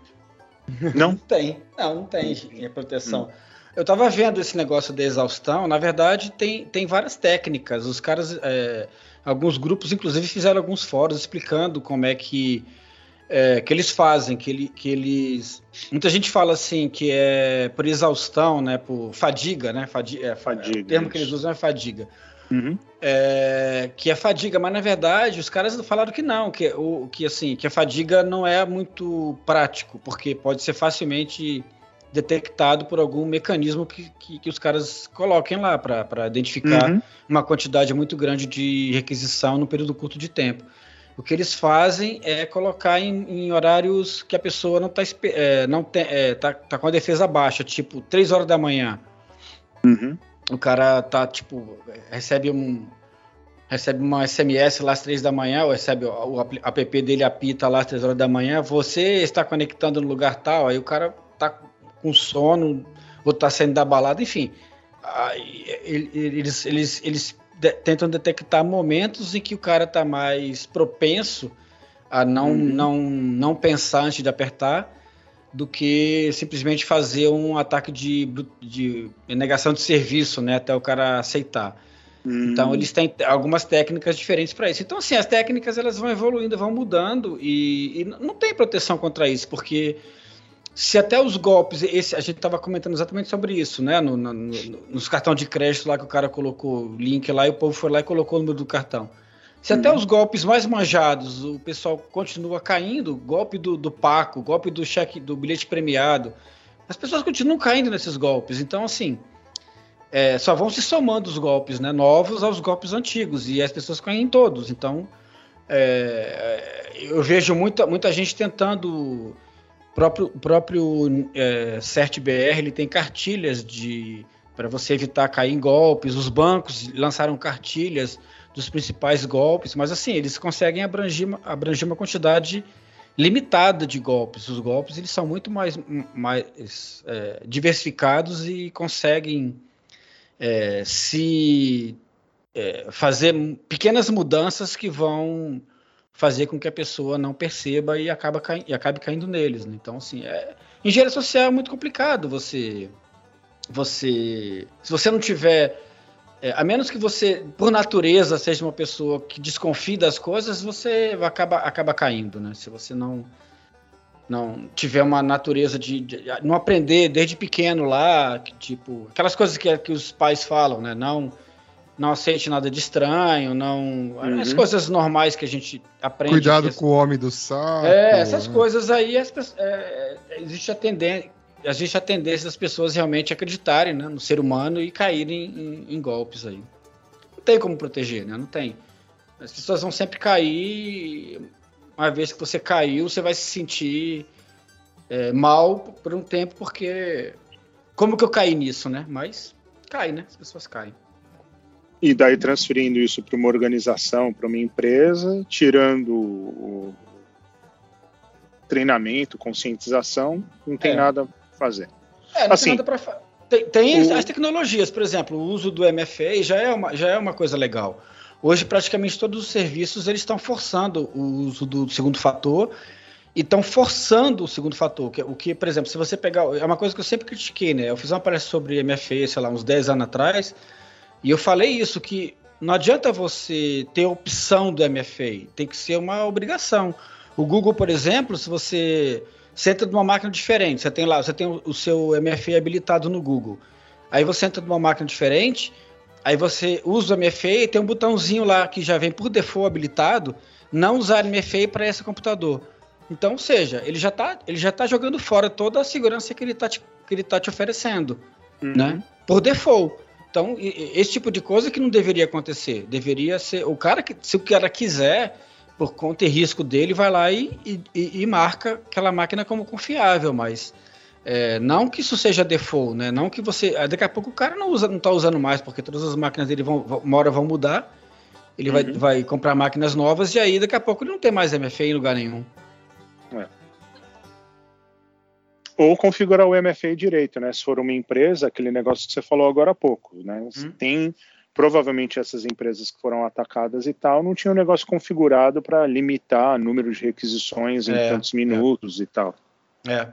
Não? Não tem. Não, não tem é proteção. Eu estava vendo esse negócio da exaustão. Na verdade, tem, tem várias técnicas. Os caras, é, alguns grupos, inclusive, fizeram alguns fóruns explicando como é que, é, que eles fazem, que, ele, que eles. Muita gente fala assim que é por exaustão, né? Por fadiga, né? Fadi, é, Fadiga, O termo que isso. eles usam é fadiga. Uhum. É, que é fadiga, mas na verdade os caras falaram que não, que, o, que assim, que a fadiga não é muito prático, porque pode ser facilmente detectado por algum mecanismo que, que, que os caras coloquem lá para identificar Uhum. uma quantidade muito grande de requisição num período curto de tempo. O que eles fazem é colocar em, em horários que a pessoa não está é, não tem, é, tá, tá com a defesa baixa, tipo 3 horas da manhã Uhum. O cara tá, tipo, recebe um. Recebe uma SMS lá às três da manhã, ou recebe o, app dele apita lá às três horas da manhã, você está conectando no lugar tal, aí o cara tá com sono, ou tá saindo da balada, enfim. Aí, ele- eles, eles, eles de- tentam detectar momentos em que o cara tá mais propenso a não, Uhum. não, não pensar antes de apertar do que simplesmente fazer um ataque de, de negação de serviço, né, até o cara aceitar. Então Hum. eles têm algumas técnicas diferentes para isso. Então assim, as técnicas elas vão evoluindo, vão mudando e, e não tem proteção contra isso, porque se até os golpes, esse a gente estava comentando exatamente sobre isso, né, no, no- no- nos cartões de crédito lá que o cara colocou o link lá e o povo foi lá e colocou o número do cartão. Se até Uhum. os golpes mais manjados, o pessoal continua caindo, golpe do, do Paco, golpe do cheque do bilhete premiado, as pessoas continuam caindo nesses golpes. Então, assim, é, só vão se somando os golpes né, novos aos golpes antigos, e as pessoas caem em todos. Então, é, eu vejo muita, muita gente tentando. O próprio, próprio é, CertBR ele tem cartilhas de para você evitar cair em golpes. Os bancos lançaram cartilhas dos principais golpes, mas assim, eles conseguem abranger, uma- abranger uma quantidade limitada de golpes. Os golpes eles são muito mais, mais é, diversificados e conseguem é, se é, fazer pequenas mudanças que vão fazer com que a pessoa não perceba e, acaba e acabe caindo neles. Né? Então, assim, é, engenharia social é muito complicado. Você, você, se você não tiver, é, a menos que você, por natureza, seja uma pessoa que desconfie das coisas, você acaba, acaba caindo, né? Se você não não tiver uma natureza de, de, não aprender desde pequeno lá, que, tipo aquelas coisas que, que os pais falam, né? Não não aceite nada de estranho, não. Uhum. As coisas normais que a gente aprende. Cuidado com o homem do saco. É, essas né? coisas aí, as, é, existe, a tendência, existe a tendência das pessoas realmente acreditarem né, no ser humano e caírem em, em, golpes aí. Não tem como proteger, né? Não tem. As pessoas vão sempre cair. Uma vez que você caiu, você vai se sentir é, mal por um tempo, porque. Como que eu caí nisso, né? Mas cai, né? As pessoas caem. E daí transferindo isso para uma organização, para uma empresa, tirando o treinamento, conscientização, não tem é. nada fazer. É, não assim, tem nada tem, tem o... as tecnologias, por exemplo, o uso do MFA já é uma, já é uma coisa legal. Hoje, praticamente todos os serviços eles estão forçando o uso do segundo fator e estão forçando o segundo fator. Que, o que, por exemplo, se você pegar. É uma coisa que eu sempre critiquei, né? Eu fiz uma palestra sobre MFA, sei lá, uns 10 anos atrás. E eu falei isso, que não adianta você ter opção do MFA, tem que ser uma obrigação. O Google, por exemplo, se você, você entra numa máquina diferente, você tem lá, você tem o seu MFA habilitado no Google. Aí você entra numa máquina diferente, aí você usa o MFA e tem um botãozinho lá que já vem por default habilitado, não usar MFA para esse computador. Então, ou seja, ele já está ele já tá jogando fora toda a segurança que ele está te, que ele tá te oferecendo, uhum. né? Por default. Então, esse tipo de coisa que não deveria acontecer. Deveria ser. O cara que, se o cara quiser, por conta e risco dele, vai lá e, e, e marca aquela máquina como confiável, mas. É, não que isso seja default, né? Não que você. Daqui a pouco o cara não usa, não está usando mais, porque todas as máquinas dele vão, uma hora vão mudar. Ele uhum. vai, vai comprar máquinas novas e aí daqui a pouco ele não tem mais MFA em lugar nenhum. É. Ou configurar o MFA direito, né? Se for uma empresa, aquele negócio que você falou agora há pouco, né? Hum. Tem provavelmente essas empresas que foram atacadas e tal não tinham um negócio configurado para limitar número de requisições em é, tantos é. minutos é. e tal. É.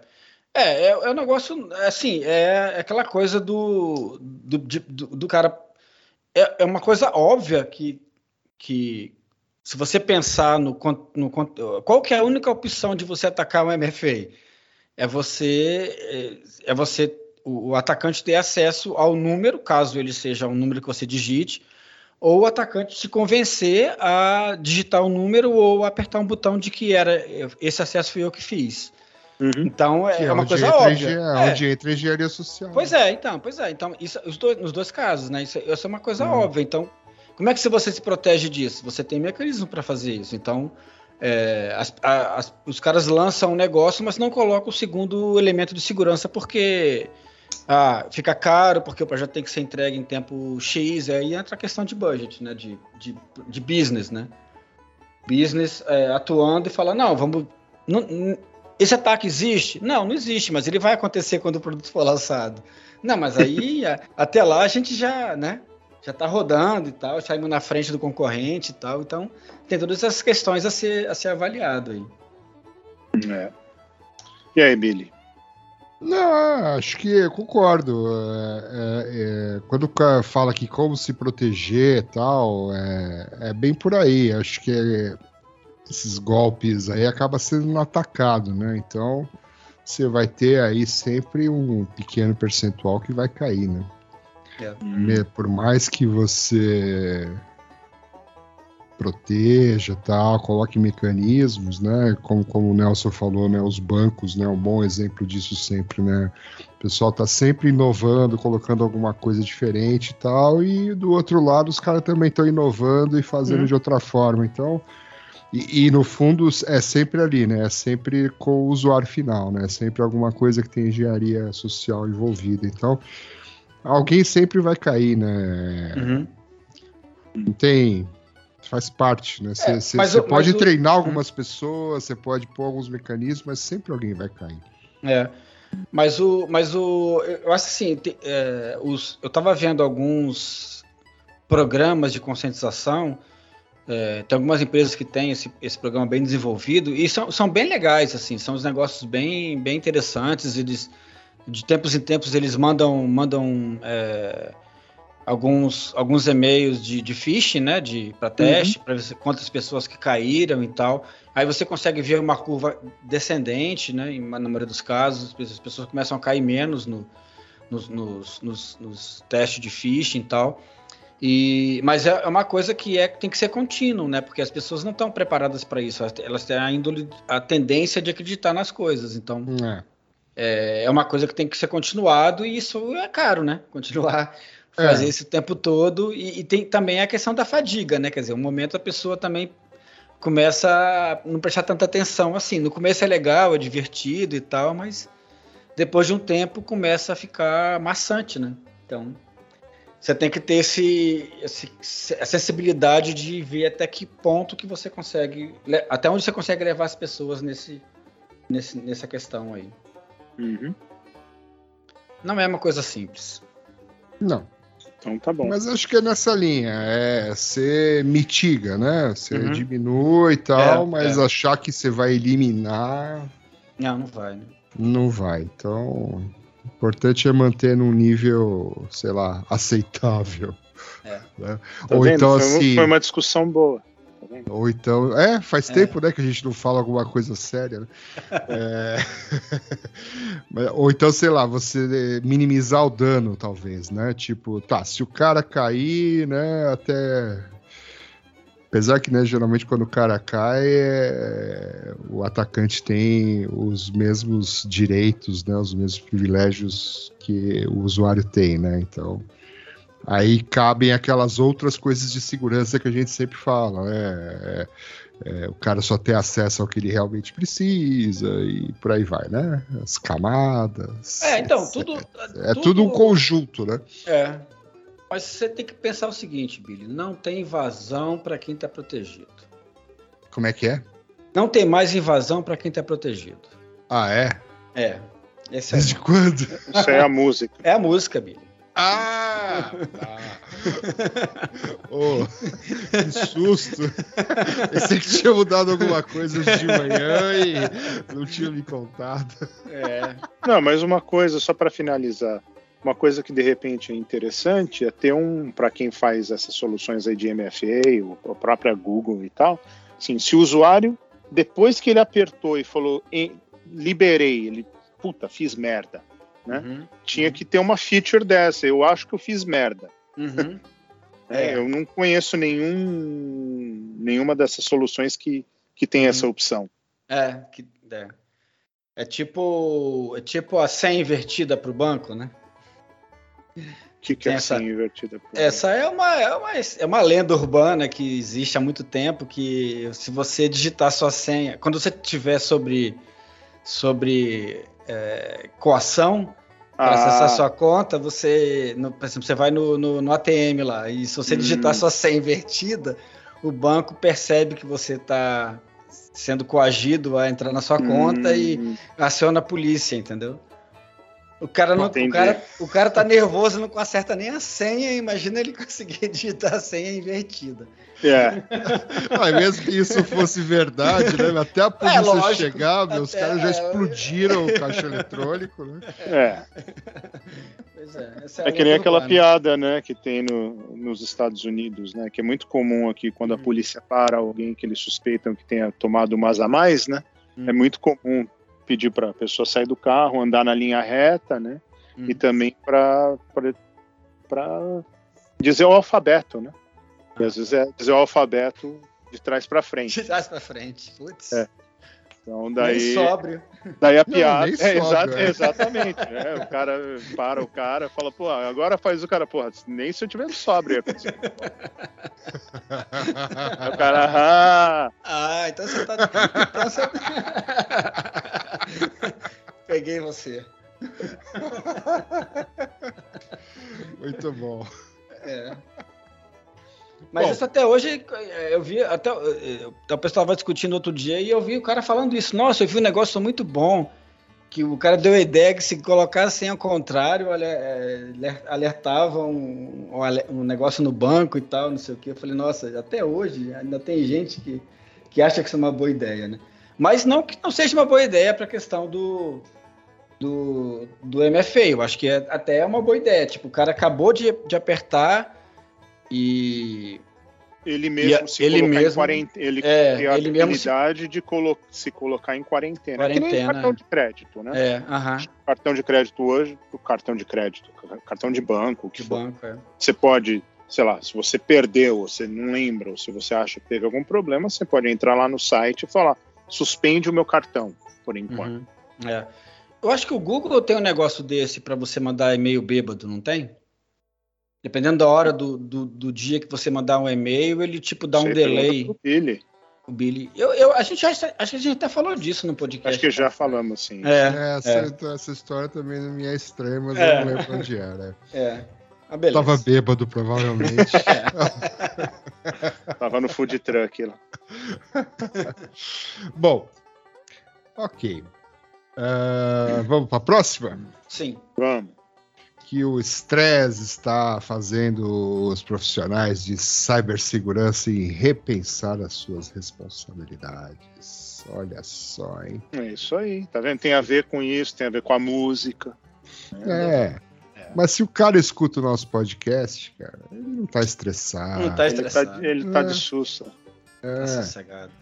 É, é, é um negócio, assim, é, é aquela coisa do, do, do, do cara. É, é, uma coisa óbvia que, que se você pensar no, no. Qual que é a única opção de você atacar um MFA? é você é você o, o, atacante ter acesso ao número, caso ele seja um número que você digite, ou o atacante se convencer a digitar o um número ou apertar um botão de que era esse acesso foi eu que fiz. Uhum. Então é, é uma coisa óbvia. É onde entra engenharia social. Pois é, então, pois é. Então, isso, os dois, nos dois casos, né? Isso, isso é uma coisa uhum. óbvia. Então, como é que você se protege disso? Você tem mecanismo para fazer isso. Então, é, as, as, os caras lançam um negócio, mas não colocam o segundo elemento de segurança porque ah, fica caro, porque o projeto tem que ser entregue em tempo X, aí entra a questão de budget, né? De, de, de business, né? Business é, atuando e fala, não, vamos. Não, esse ataque existe? Não, não existe, mas ele vai acontecer quando o produto for lançado. Não, mas aí até lá a gente já, né? já está rodando e tal, saímos na frente do concorrente e tal. Então, tem todas essas questões a ser, a ser avaliado aí. É. E aí, Billy? Não, acho que concordo. É, é, é, quando o cara fala que como se proteger e tal, é, é bem por aí. Acho que esses golpes aí acaba sendo atacado, né? Então você vai ter aí sempre um pequeno percentual que vai cair, né? É. Por mais que você proteja, tal, coloque mecanismos, né? Como, como o Nelson falou, né? Os bancos, né? Um bom exemplo disso sempre, né? O pessoal está sempre inovando, colocando alguma coisa diferente e tal, e do outro lado os caras também estão inovando e fazendo uhum. de outra forma. Então, e, e, no fundo é sempre ali, né? É sempre com o usuário final, né? É sempre alguma coisa que tem engenharia social envolvida. Então, alguém sempre vai cair, né? Uhum. Não tem. Faz parte, né? Você é, pode treinar o... algumas pessoas, você pode pôr alguns mecanismos, mas sempre alguém vai cair. É. Mas o. Mas o. Eu acho assim, é, os, eu tava vendo alguns. programas de conscientização. É, tem algumas empresas que têm esse, esse programa bem desenvolvido e são, são bem legais, assim, são os negócios bem, bem interessantes. Eles, de tempos em tempos, eles mandam, mandam é, alguns, alguns e-mails de, de phishing, né, de para teste, para ver quantas pessoas que caíram e tal. Aí você consegue ver uma curva descendente, né, em- na maioria dos casos, as pessoas começam a cair menos no, nos, nos, nos- nos testes de phishing e tal. E, mas é uma coisa que é, tem que ser contínuo, né? Porque as pessoas não estão preparadas para isso. Elas têm- Elas têm a, índole, a tendência de acreditar nas coisas. Então, É. é, é uma coisa que tem que ser continuado e isso é caro, né? Continuar É. fazer isso o tempo todo. E, e tem também a questão da fadiga, né? Quer dizer, um momento a pessoa também começa a não prestar tanta atenção assim. No começo é legal, é divertido e tal, mas depois de um tempo começa a ficar maçante, né? Então você tem que ter esse, esse- a sensibilidade de ver até que ponto que você consegue, até onde você consegue levar as pessoas nesse, nesse nessa questão aí. Uhum. Não é uma coisa simples. Não. Então tá bom. Mas acho que é nessa linha. É, você mitiga, né? Você Uhum. diminui e tal, É, mas é. achar que você vai eliminar, Não, não vai, né? não vai. Então, o importante é manter num nível, sei lá, aceitável. É. né? Tá Ou vendo? então foi, assim. foi uma discussão boa. Vendo? Ou então. É, faz É. tempo, né, que a gente não fala alguma coisa séria, né? É, Ou então, sei lá, você minimizar o dano, talvez, né? Tipo, tá, se o cara cair, né, até. Apesar que, né, geralmente quando o cara cai, é, o atacante tem os mesmos direitos, né, os mesmos privilégios que o usuário tem, né? Então, Aí cabem aquelas outras coisas de segurança que a gente sempre fala, né? É, é, o cara só ter acesso ao que ele realmente precisa e por aí vai, né? As camadas. É, então, etc. tudo. É tudo um conjunto, né? É. Mas você tem que pensar o seguinte, Billy: não tem invasão para quem está protegido. Como é que é? Não tem mais invasão para quem está protegido. Ah, é? É. Esse é, Desde quando? Isso é a música. é a música, Billy. Ah! Tá. Ô, que susto! Pensei que tinha mudado alguma coisa hoje de manhã e não tinha me contado. É. Não, mas uma coisa, só para finalizar, uma coisa que de repente é interessante é ter um, para quem faz essas soluções aí de MFA, ou a própria Google e tal, assim, se o usuário, depois que ele apertou e falou, "Em- liberei, ele, puta, fiz merda, Né? Uhum. tinha que ter uma feature dessa, eu acho que eu fiz merda. Uhum. É, É. Eu não conheço nenhum, nenhuma dessas soluções que, que tem essa opção. É, que, é. É tipo, é tipo a senha invertida para o banco, né? O que, que é essa- assim invertida? Essa é uma, é, uma, é uma lenda urbana que existe há muito tempo, que se você digitar sua senha, quando você tiver sobre, sobre é, coação para acessar Ah, sua conta, você, no, por exemplo, você vai no, no, no ATM lá, e se você digitar Hum. sua senha invertida, o banco percebe que você está sendo coagido a entrar na sua conta e hum, aciona a polícia, entendeu? O cara, não, o, cara, o cara tá nervoso, não acerta nem a senha, imagina ele conseguir digitar a senha invertida. É, Mas mesmo que isso fosse verdade, né? Até a polícia É, lógico. chegar, meu, os Até- caras já é. explodiram o caixa eletrônico, né? é. Pois é, essa É a que nem aquela piada, né, que tem no, nos Estados Unidos, né, que é muito comum aqui quando a Uhum. polícia para alguém que eles suspeitam que tenha tomado umas a mais, né? Uhum. É muito comum pedir para a pessoa sair do carro, andar na linha reta, né? Uhum. E também para para dizer o alfabeto, né? E às vezes é dizer o alfabeto de trás para frente. De trás pra frente. Putz. É. Então Nem daí sóbrio. Daí a Não, piada. nem é, exa- é. Exatamente. é, o cara para o cara fala, pô, agora faz o cara, porra, nem se eu tivesse sóbrio o cara, ah, Ah, então você tá. Então você... Peguei você. Muito bom. É. Mas Bom. isso até hoje, eh, eu vi, até eh, o pessoal estava discutindo outro dia e eu vi o cara falando isso. Nossa, eu vi um negócio muito bom. que o cara deu a ideia que se colocasse ao contrário, olha, é, alertava um, um, negócio no banco e tal, não sei o que. Eu falei, nossa, até hoje ainda tem gente que, que acha que isso é uma boa ideia, né? Mas não que não seja uma boa ideia para a questão do, do, do MFA. Eu acho que é, até é uma boa ideia. Tipo, o cara acabou de, de apertar e ele mesmo se ele colocar mesmo, em quarentena. Ele é, tem a ele habilidade de colo se colocar em quarentena. Quarentena, é cartão é. de crédito, né? É, aham. Cartão de crédito hoje, o cartão de crédito, cartão de banco, o que De for. banco, é. Você pode, sei lá, se você perdeu, ou você não lembra, ou se você acha que teve algum problema, você pode entrar lá no site e falar: suspende o meu cartão, por enquanto. Uhum, é. Eu acho que o Google tem um negócio desse para você mandar e-mail bêbado, não tem? Dependendo da hora do, do, do dia que você mandar um e-mail, ele tipo dá um Você delay. pro Billy. O Billy. Eu, eu, a gente já, acho que a gente até falou disso no podcast. Acho que já falamos, sim. É, É, essa, é. essa história também não me é estranha, mas É. eu não lembro onde era. é. Ah, beleza. Tava bêbado, provavelmente. Tava no food truck lá. Bom, ok. Ah, vamos para a próxima? Sim. Vamos. Que o estresse está fazendo os profissionais de cibersegurança em repensar as suas responsabilidades. Olha só, hein? É isso aí, tá vendo? Tem a ver com isso, tem a ver com a música. É. Mas se o cara escuta o nosso podcast, cara, ele não tá estressado. Não tá Ele tá, estressado. ele tá É. de sussa. Tá É, sossegado.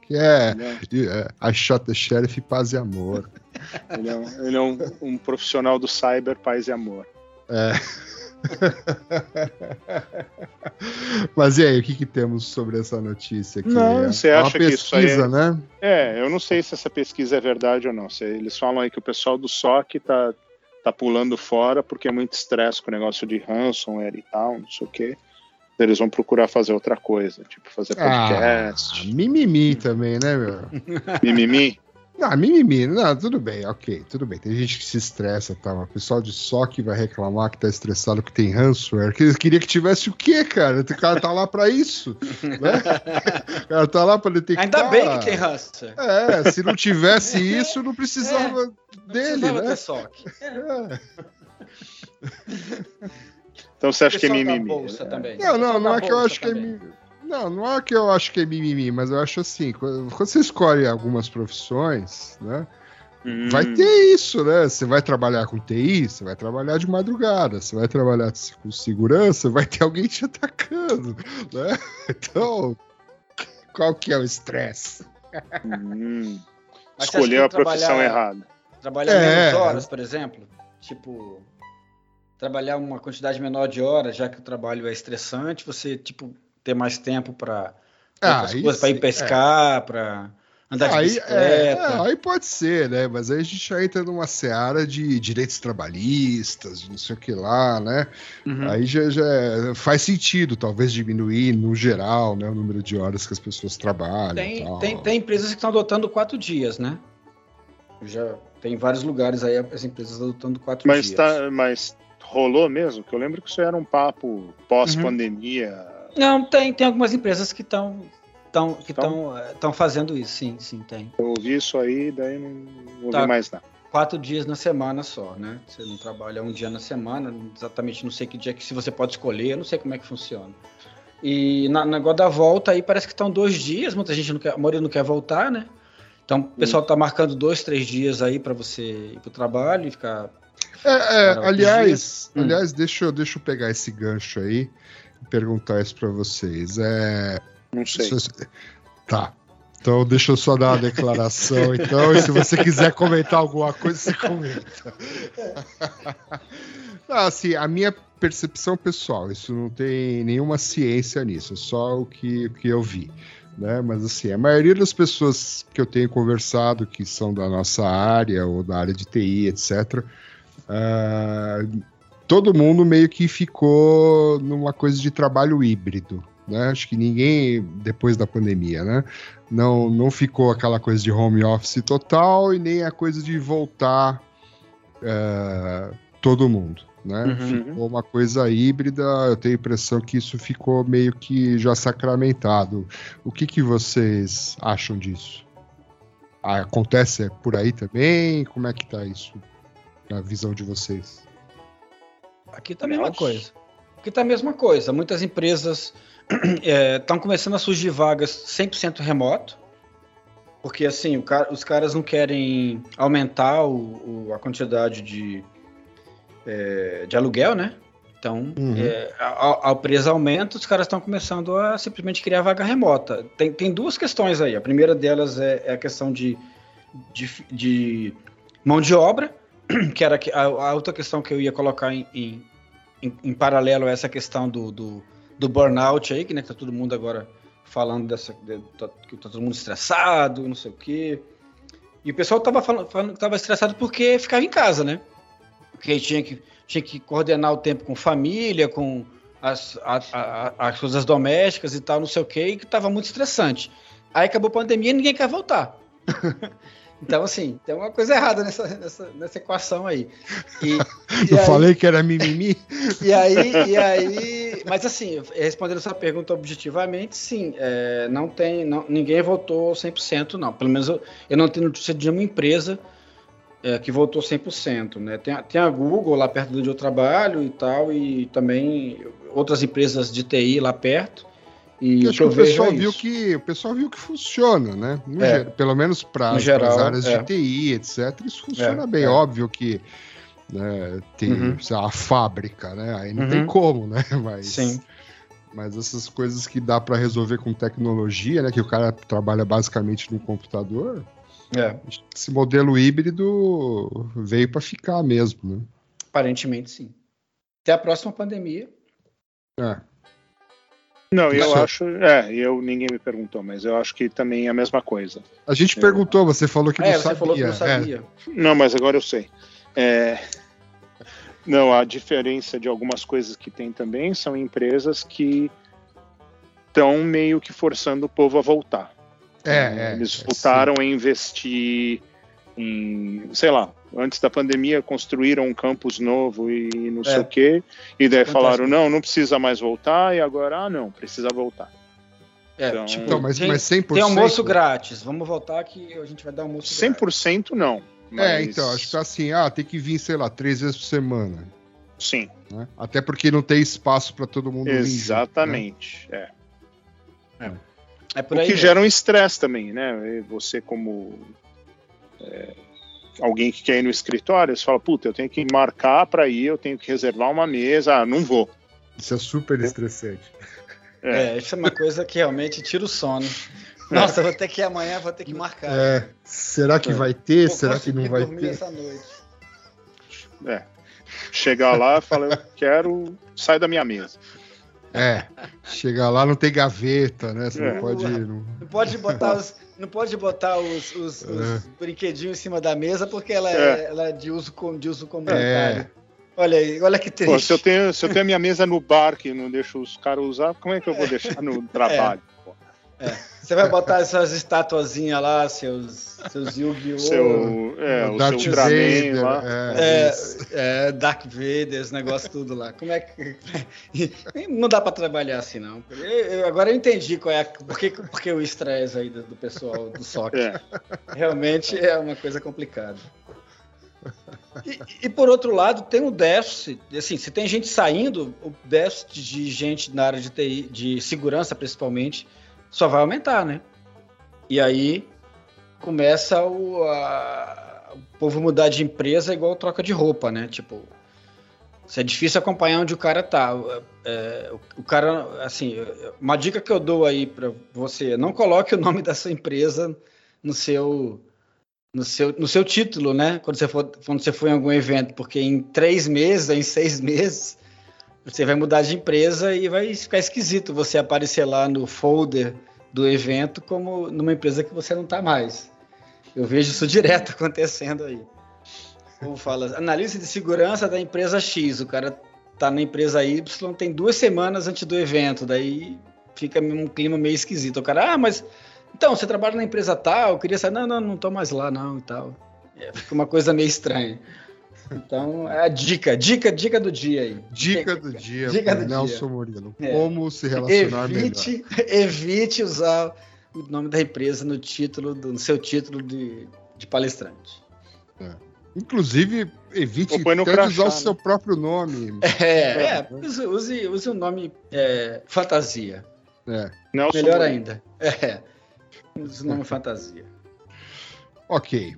que é, é, I shot the sheriff, paz e amor. Ele é, um, ele é um- um profissional do cyber, paz e amor. É. Mas e aí, o que, que temos sobre essa notícia aqui? Não, é, você é acha que isso aí pesquisa, é- né? É, eu não sei se essa pesquisa é verdade ou não. Eles falam aí que o pessoal do SOC tá, tá pulando fora porque é muito estresse com o negócio de ransomware e tal, não sei o quê. Eles vão procurar fazer outra coisa, tipo fazer Ah, podcast, mimimi também, né, meu? mimimi. Ah, mimimi, não, tudo bem, ok, tudo bem. Tem gente que se estressa, tá? O pessoal de SOC vai reclamar que tá estressado que tem ransomware. Que queria que tivesse o quê, cara? O cara tá lá pra isso, né? O cara tá lá pra detectar. Ainda bem que tem raça. É, se não tivesse isso, não precisava Não dele, precisava né? ter SOC. É. Então você acha que é mimimi? bolsa né? também. Não, não, não é que eu acho que é também. mimimi. Não, não é que eu acho que é mimimi, mas eu acho assim, quando você escolhe algumas profissões, né? Hum, Vai ter isso, né? Você vai trabalhar com TI, você vai trabalhar de madrugada, você vai trabalhar com segurança, vai ter alguém te atacando, né? Então, qual que é o estresse? hum. Escolheu a profissão errada. Trabalhar É. menos horas, por exemplo. Tipo, trabalhar uma quantidade menor de horas, já que o trabalho é estressante, você, tipo, ter mais tempo para Ah, coisas, para ir pescar, para andar de Aí, é, bicicleta. é, aí pode ser, né? Mas aí a gente já entra numa seara de direitos trabalhistas, de não sei o que lá, né? Uhum. Aí já, já faz sentido, talvez diminuir no geral, né, o número de horas que as pessoas trabalham. Tem, tal. tem, tem empresas que estão adotando quatro dias, né? Já tem vários lugares aí as empresas adotando quatro Mas, dias. tá, mas rolou mesmo? Que eu lembro que isso era um papo pós-pandemia. Não, tem, tem algumas empresas que estão tão, que estão fazendo isso, sim, sim, tem. Eu ouvi isso aí, daí não ouvi Tá. mais nada. Quatro dias na semana só, né? Você não trabalha um dia na semana, exatamente não sei que dia que se você pode escolher, eu não sei como é que funciona. E na, negócio da volta aí parece que estão dois dias, muita gente não quer, a maioria não quer voltar, né? Então o pessoal tá marcando dois, três dias aí para você ir pro trabalho e ficar. É, é, Para aliás. Hum. aliás deixa, eu- deixa eu pegar esse gancho aí perguntar isso para vocês. É, Não sei. se- Tá. Então deixa eu só dar uma declaração, então, e se você quiser comentar alguma coisa, você comenta. Não, assim, a minha percepção pessoal, isso não tem nenhuma ciência nisso, é só o que, o que eu vi. Né? Mas assim, a maioria das pessoas que eu tenho conversado, que são da nossa área ou da área de TI, etc., ah, todo mundo meio que ficou numa coisa de trabalho híbrido. Né? Acho que ninguém, depois da pandemia, né? não, não ficou aquela coisa de home office total e nem a coisa de voltar eh, todo mundo. Né? Uhum. Ficou uma coisa híbrida, eu tenho a impressão que isso ficou meio que já sacramentado. O que, que vocês acham disso? acontece por aí também? Como é que tá isso na visão de vocês? Aqui tá a mesma coisa. Aqui tá a mesma coisa. Muitas empresas estão é, começando a surgir vagas 100% remoto, porque assim, cara, os caras não querem aumentar o, o, a quantidade de, é, de aluguel, né? Então, uhum. é, a, a empresa aumenta, os caras estão começando a simplesmente criar vaga remota. Tem, tem duas questões aí. A primeira delas é, é a questão de, de, de, mão de obra, que era a, a, outra questão que eu ia colocar em, em, em, paralelo a essa questão do, do, do, burnout aí, que né, tá todo mundo agora falando dessa. De, tá, que tá todo mundo estressado, não sei o quê. E o pessoal tava falando, falando que estava estressado porque ficava em casa, né? Porque tinha que tinha que coordenar o tempo com família, com as, a, a, as coisas domésticas e tal, não sei o que, e que estava muito estressante. Aí acabou a pandemia e ninguém quer voltar. então, assim, tem uma coisa errada nessa, nessa, nessa equação aí. E, e Eu aí, falei que era mimimi? E aí, e aí, mas assim, respondendo essa pergunta objetivamente, sim, é, não tem, não, ninguém votou 100%, não. Pelo menos eu, eu não tenho notícia de uma empresa é, que voltou 100%. Né? Tem, tem a Google lá perto de onde eu trabalho e tal, e também outras empresas de TI lá perto. E acho que, o pessoal é viu que o pessoal viu que funciona, né? É. Pelo menos para as áreas de é. TI, etc. Isso funciona é, bem. É. Óbvio que né, tem uhum. a fábrica, né? Aí não uhum. tem como, né? Mas, Sim. mas essas coisas que dá para resolver com tecnologia, né? Que o cara trabalha basicamente no computador. Esse modelo híbrido veio para ficar mesmo, né? Aparentemente, sim. Até a próxima pandemia. É. Não, eu Isso. acho. É, eu ninguém me perguntou, mas eu acho que também é a mesma coisa. A gente perguntou, você falou que é, não você sabia. Falou que não, sabia. É. não, mas agora eu sei. É... Não, a diferença de algumas coisas que tem também são empresas que estão meio que forçando o povo a voltar. É, é, Eles voltaram a investir em, sei lá, antes da pandemia construíram um campus novo e não é. sei o quê, e daí falaram, não, não precisa mais voltar, e agora, ah, não, precisa voltar. É, então, tipo, então, mas, mas 100%... Tem almoço grátis, vamos voltar que a gente vai dar almoço 100% grátis. não. É, mas... É, então, acho que assim, ah, tem que vir, sei lá, três vezes por semana. Sim. Né? Até porque não tem espaço para todo mundo Exatamente, vir, né? é. é. É por o que gera um estresse também, né? Você como é, alguém que quer ir no escritório, você fala, puta, eu tenho que marcar para ir, eu tenho que reservar uma mesa, ah, não vou. Isso é super estressante. É. é, isso é uma coisa que realmente tira o sono. Nossa, vou ter que ir amanhã, vou ter que marcar. É, será que vai ter? será que não vai ter? Essa noite. É. Chegar lá, fala, eu quero, sai da minha mesa. É, chegar lá não tem gaveta, né? Você é. não pode. Não... não... pode botar os, não pode botar os, os, os é. brinquedinhos em cima da mesa porque ela é, é ela é de, uso, de uso comunitário. É. Olha aí, olha que triste. Pô, se, eu tenho, se eu tenho a minha mesa no bar que não deixo os caras usar, como é que eu vou deixar no trabalho? É. Você vai botar essas estatuazinhas lá, seus, seus Yu-Gi-Oh! Seu, é, o, o Darth seu Vader, lá. É, é, é, Dark Vader, esse negócio tudo lá. Como é que. não dá pra trabalhar assim, não. Eu, agora eu entendi qual é a, por, que, por que o estresse aí do, do, pessoal do SOC. É. Realmente é uma coisa complicada. E, e, por outro lado, tem o déficit. Assim, se tem gente saindo, o déficit de gente na área de TI, de segurança principalmente, só vai aumentar, né? E aí começa o, a, o povo mudar de empresa igual troca de roupa, né? Tipo, é difícil acompanhar onde o cara tá. É, o, o, cara, assim, uma dica que eu dou aí para você: não coloque o nome da sua empresa no seu no seu, no seu título, né? Quando você, for, quando você for em algum evento, porque em três meses, em seis meses, você vai mudar de empresa e vai ficar esquisito você aparecer lá no folder do evento como numa empresa que você não está mais. Eu vejo isso direto acontecendo aí. Como fala, analista de segurança da empresa X, o cara tá na empresa Y, tem duas semanas antes do evento, daí fica um clima meio esquisito. O cara, ah, mas então, você trabalha na empresa tal, eu queria saber, não, não, não tô mais lá não e tal. É, fica uma coisa meio estranha. Então, é a dica, dica, dica do dia aí. Dica do dia, dica do Nelson dia. Murilo. É. Como se relacionar evite, melhor. Evite usar o nome da empresa no título, do, no seu título de, de palestrante. Inclusive, evite até crachá, usar o né? seu próprio nome. É, é use, use, use o nome é, fantasia. É. Nelson Melhor Moura. ainda. É. Use o nome fantasia. Ok.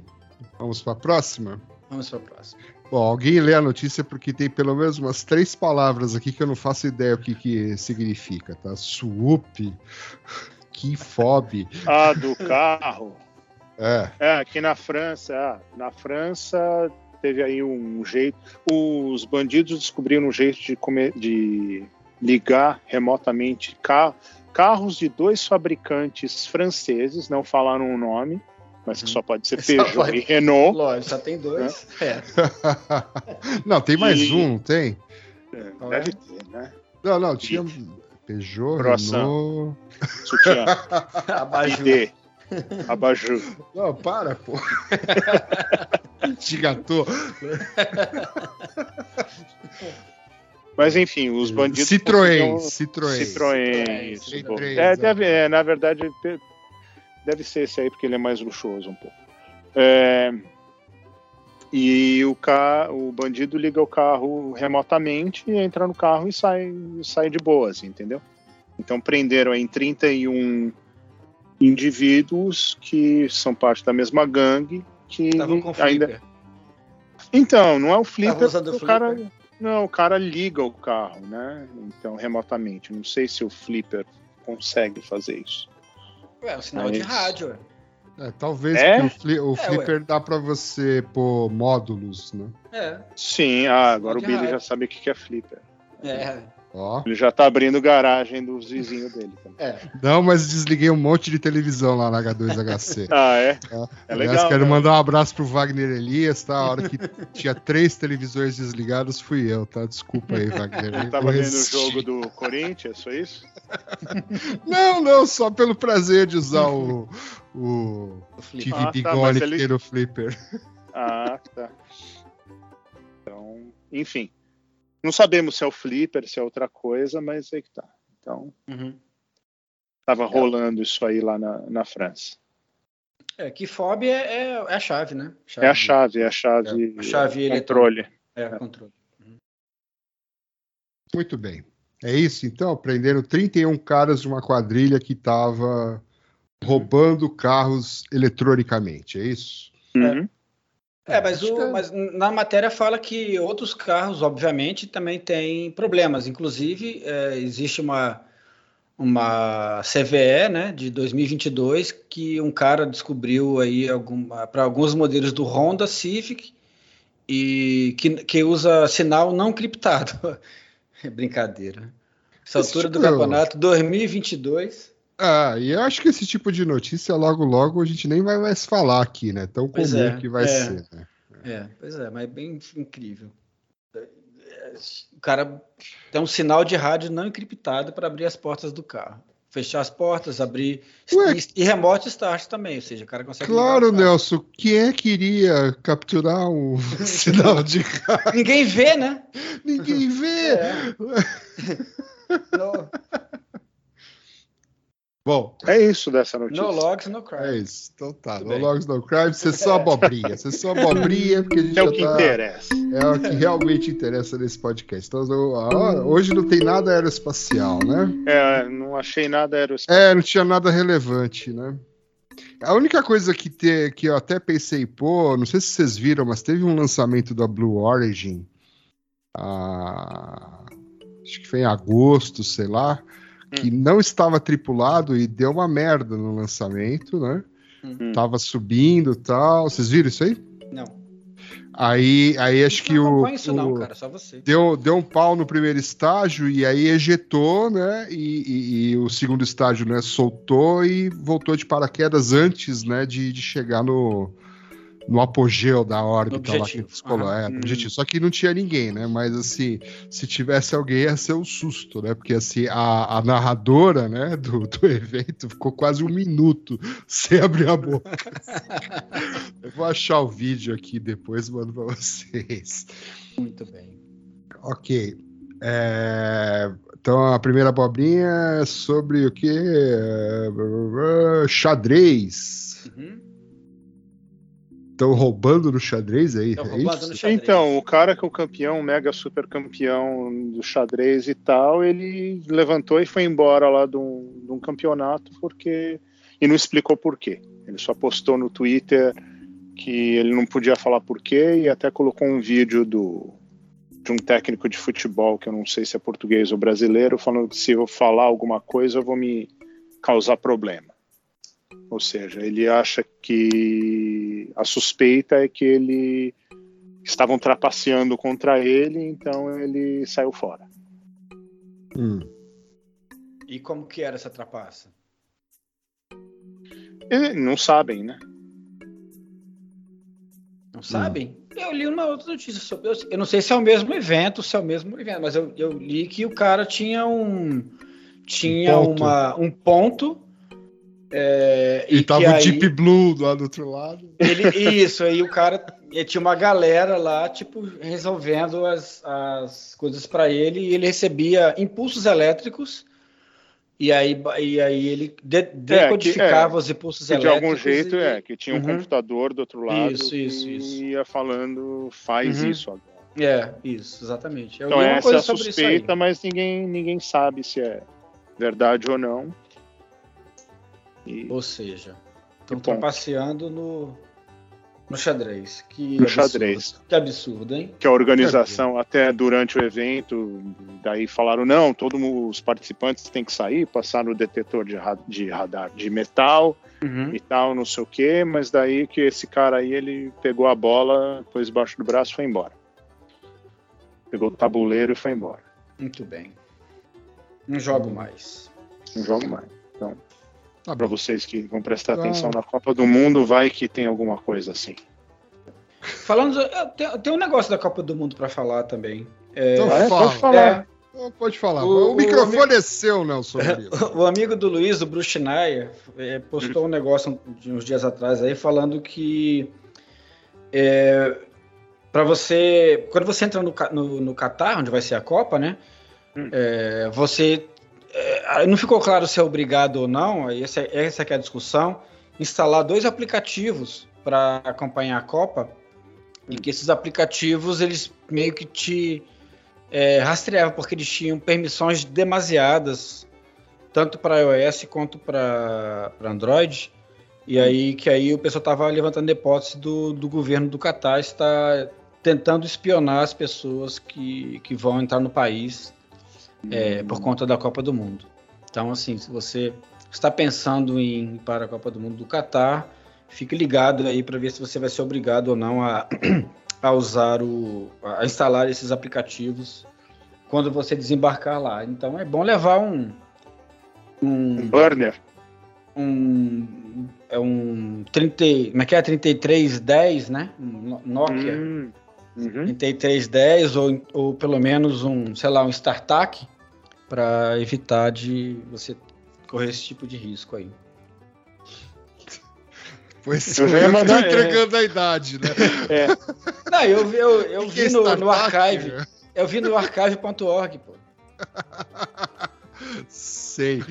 Vamos para a próxima? Vamos para a próxima. Bom, alguém lê a notícia porque tem pelo menos umas três palavras aqui que eu não faço ideia o que, que significa, tá? Swoop, Kifob. Ah, do carro. É, É, aqui na França, ah, na França teve aí um jeito. Os bandidos descobriram um jeito de, come- de ligar remotamente ca- carros de dois fabricantes franceses, não falaram o nome, mas que só pode ser Só Peugeot pode. e Renault. Lógico, só tem dois. É. não, tem mais E- um, tem? É, deve ter, né? Não, não, tinha Peugeot, Croissant. Renault... Sutiã, Abajur. ID, Abajur. Não, para, pô. Gigatou. Mas enfim, os bandidos. Citroën, conseguiam- Citroën. Citroën. É, deve, é, na verdade, deve ser esse aí, porque ele é mais luxuoso um pouco. É, e o, ca... o bandido liga o carro remotamente, entra no carro e sai, sai de boas, entendeu? Então prenderam aí 31 indivíduos que são parte da mesma gangue. Que com ainda flipper. então, não é o flipper, o flipper? cara. Não, o cara liga o carro, né? Então, remotamente. Não sei se o flipper consegue fazer isso. Ué, um sinal É de rádio. ué. É, talvez É? porque o, fli- o É, flipper dá pra você pôr módulos, né? É. Sim, ah, agora o Billy rádio. já sabe o que que é flipper. É. Ó. Ele já tá abrindo garagem dos vizinhos dele também. É. Não, mas desliguei um monte de televisão lá na H2HC. Ah, é? É Aliás, legal. quero né? mandar um abraço pro Wagner Elias, tá? A hora que tinha três televisores desligados fui eu, tá? Desculpa aí, Wagner. Ele Eu tava vendo o jogo do Corinthians, foi isso? Não, não, só pelo prazer de usar o, o O. TV Ah, tá, Bigone mas que ele- tem no Flipper. Ah, tá. Então, enfim. Não sabemos se é o flipper, se é outra coisa, mas é que tá. Então, Uhum. tava rolando isso aí lá na, na França. É, que FOB é, é, é a chave, né? É a chave, é a chave, a chave controle. É, controle. Muito bem. É isso, então? Prenderam 31 caras de uma quadrilha que estava roubando carros eletronicamente, é isso? Uhum. É, mas, Acho o- é- mas na matéria fala que outros carros, obviamente, também têm problemas. Inclusive, é, existe uma, uma CVE né, de 2022 que um cara descobriu aí para alguns modelos do Honda Civic e que, que usa sinal não criptado. É brincadeira. Essa Esse altura do tipo- campeonato 2022. Ah, e eu acho que esse tipo de notícia logo logo a gente nem vai mais falar aqui, né? Tão Pois comum é, que vai é. ser, né? É, pois é, mas é bem incrível. É, O cara tem um sinal de rádio não encriptado para abrir as portas do carro. Fechar as portas, abrir. Ué? E, e remote start também, ou seja, o cara consegue. Claro. Nelson, quem é que iria capturar um sinal de carro? Ninguém vê, né? Ninguém vê. É. No, Bom, É isso dessa notícia. no logs, no é crime. isso. Então tá, Tudo no bem. Logs No Crime, você só abobrinha. Você só abobrinha, porque a gente É o que tá... interessa. É o que realmente interessa nesse podcast. Então, ah, hoje não tem nada aeroespacial, né? É, não achei nada aeroespacial. É, não tinha nada relevante, né? A única coisa que, te, que eu até pensei, pô, não sei se vocês viram, mas teve um lançamento da Blue Origin, ah, acho que foi em agosto, sei lá, que não estava tripulado e deu uma merda no lançamento, né? Hum. Tava subindo e tal. Vocês viram isso aí? Não. Aí, aí acho que não o, não, o- cara, só você. deu, deu um pau no primeiro estágio e aí ejetou, né? E, e- e o segundo estágio, né? Soltou e voltou de paraquedas antes, né? De, de chegar no, no apogeu da órbita lá que eles é, Hum. objetivo. Só que não tinha ninguém, né? Mas assim, se tivesse alguém ia ser um susto, né? Porque assim, a, a narradora, né? Do, do evento ficou quase um minuto sem abrir a boca. Eu vou achar o vídeo aqui depois, mando pra vocês. Muito bem. Ok. É, então a primeira abobrinha é sobre o que? Xadrez. Uhum. Estão roubando no xadrez aí? Tão É no xadrez. Então, o cara que é o campeão, mega super campeão do xadrez e tal, ele levantou e foi embora lá de um, de um campeonato porque. E não explicou por quê. Ele só postou no Twitter que ele não podia falar por quê e até colocou um vídeo do, de um técnico de futebol, que eu não sei se é português ou brasileiro, falando que se eu falar alguma coisa eu vou me causar problema. Ou seja, ele acha que a suspeita é que ele estavam trapaceando contra ele, então ele saiu fora. Hum. E como que era essa trapaça? E não sabem, né? Não sabem? Eu li uma outra notícia sobre. Eu, eu não sei se é o mesmo evento, se é o mesmo evento, mas eu, eu li que o cara tinha um. Tinha Um ponto. uma, um ponto. É, E, e tava que o aí, Deep Blue lá do outro lado. ele, Isso, aí o cara. e tinha uma galera lá, tipo, resolvendo as, as coisas para ele, e ele recebia impulsos elétricos. E aí, e aí ele de- decodificava os impulsos Que de elétricos. algum jeito e- é, que tinha um Uhum. computador do outro lado Isso, que isso, isso. ia falando, faz Uhum. isso agora. É, isso, exatamente. Eu Então li uma essa é coisa a suspeita, mas ninguém, ninguém sabe se é verdade ou não. E Ou seja, estão Que trapaceando no, no xadrez. Que No absurdo. xadrez. Que absurdo, hein? que a organização, até durante o evento, daí falaram, não, todos os participantes têm que sair, passar no detetor de, ra- de radar de metal Uhum. e tal, não sei o quê, mas daí que esse cara aí, ele pegou a bola, pôs debaixo do braço e foi embora. Pegou o tabuleiro e foi embora. Muito bem. Não jogo mais. Não jogo mais. Tá Para vocês que vão prestar Não. atenção na Copa do Mundo, vai que tem alguma coisa assim. Falando, eu tenho, eu tenho um negócio da Copa do Mundo para falar também. Então é? fala. Pode falar. Então Pode falar. O- O, microfone é seu, Nelson. O amigo do Luiz, o Bruxinaia, é, postou um negócio de uns dias atrás aí falando que para você, quando você entra no, no, no Catar, onde vai ser a Copa, né? Hum. é, você é, não ficou claro se é obrigado ou não. Essa, essa é a discussão. Instalar dois aplicativos para acompanhar a Copa e que esses aplicativos eles meio que te é, rastreavam porque eles tinham permissões demasiadas tanto para iOS quanto para Android. E aí que aí o pessoal estava levantando a hipótese do, do governo do Catar estar tentando espionar as pessoas que, que vão entrar no país é, por conta da Copa do Mundo. Então, assim, se você está pensando em ir para a Copa do Mundo do Catar, fique ligado aí para ver se você vai ser obrigado ou não a, a usar o. a instalar esses aplicativos quando você desembarcar lá. Então é bom levar um. Um Um, burner. um, é um 30, como é que é? 3310, né? Um No- Nokia Hum, uhum. 3310 ou, ou pelo menos um, sei lá, um StarTAC para evitar de você correr esse tipo de risco aí. Pois Eu eu já mandar- entregando a idade, né? É, Não, eu, eu, eu Que que é vi no, no startup? archive, eu vi no archive.org, pô. Sei.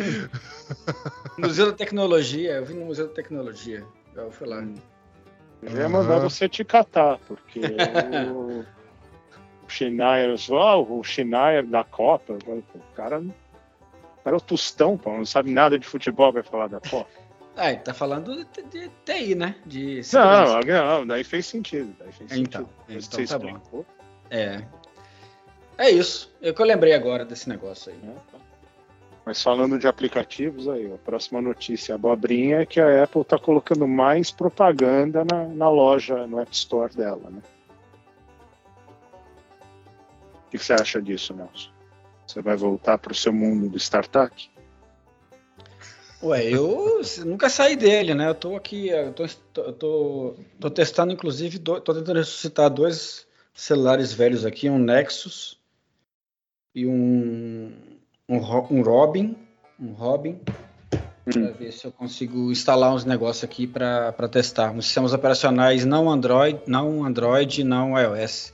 Museu da Tecnologia, eu vi no Museu da Tecnologia. Eu fui lá. Eu ia mandar Aham. você te catar, porque o, o Schneier, ó, o Schneier da Copa, o cara, o cara é o Tostão, pô, não sabe nada de futebol, vai falar da Copa. Ah, ele tá falando de, de TI, né? De Não, não, daí fez sentido. Daí fez Então, sentido. Então você tá bom. explicou, É. É isso. É que eu lembrei agora desse negócio aí. né? Mas falando de aplicativos, aí, a próxima notícia, a abobrinha, é que a Apple está colocando mais propaganda na, na loja, no App Store dela, né? O que você acha disso, Nelson? Você vai voltar para o seu mundo do startup? Ué, eu nunca saí dele, né? Eu tô aqui, eu tô, tô, tô testando, inclusive, do, tô tentando ressuscitar dois celulares velhos aqui, um Nexus e um, um, um Robin, um Robin, para ver se eu consigo instalar uns negócios aqui para testar. Uns sistemas operacionais não Android, não Android, não iOS.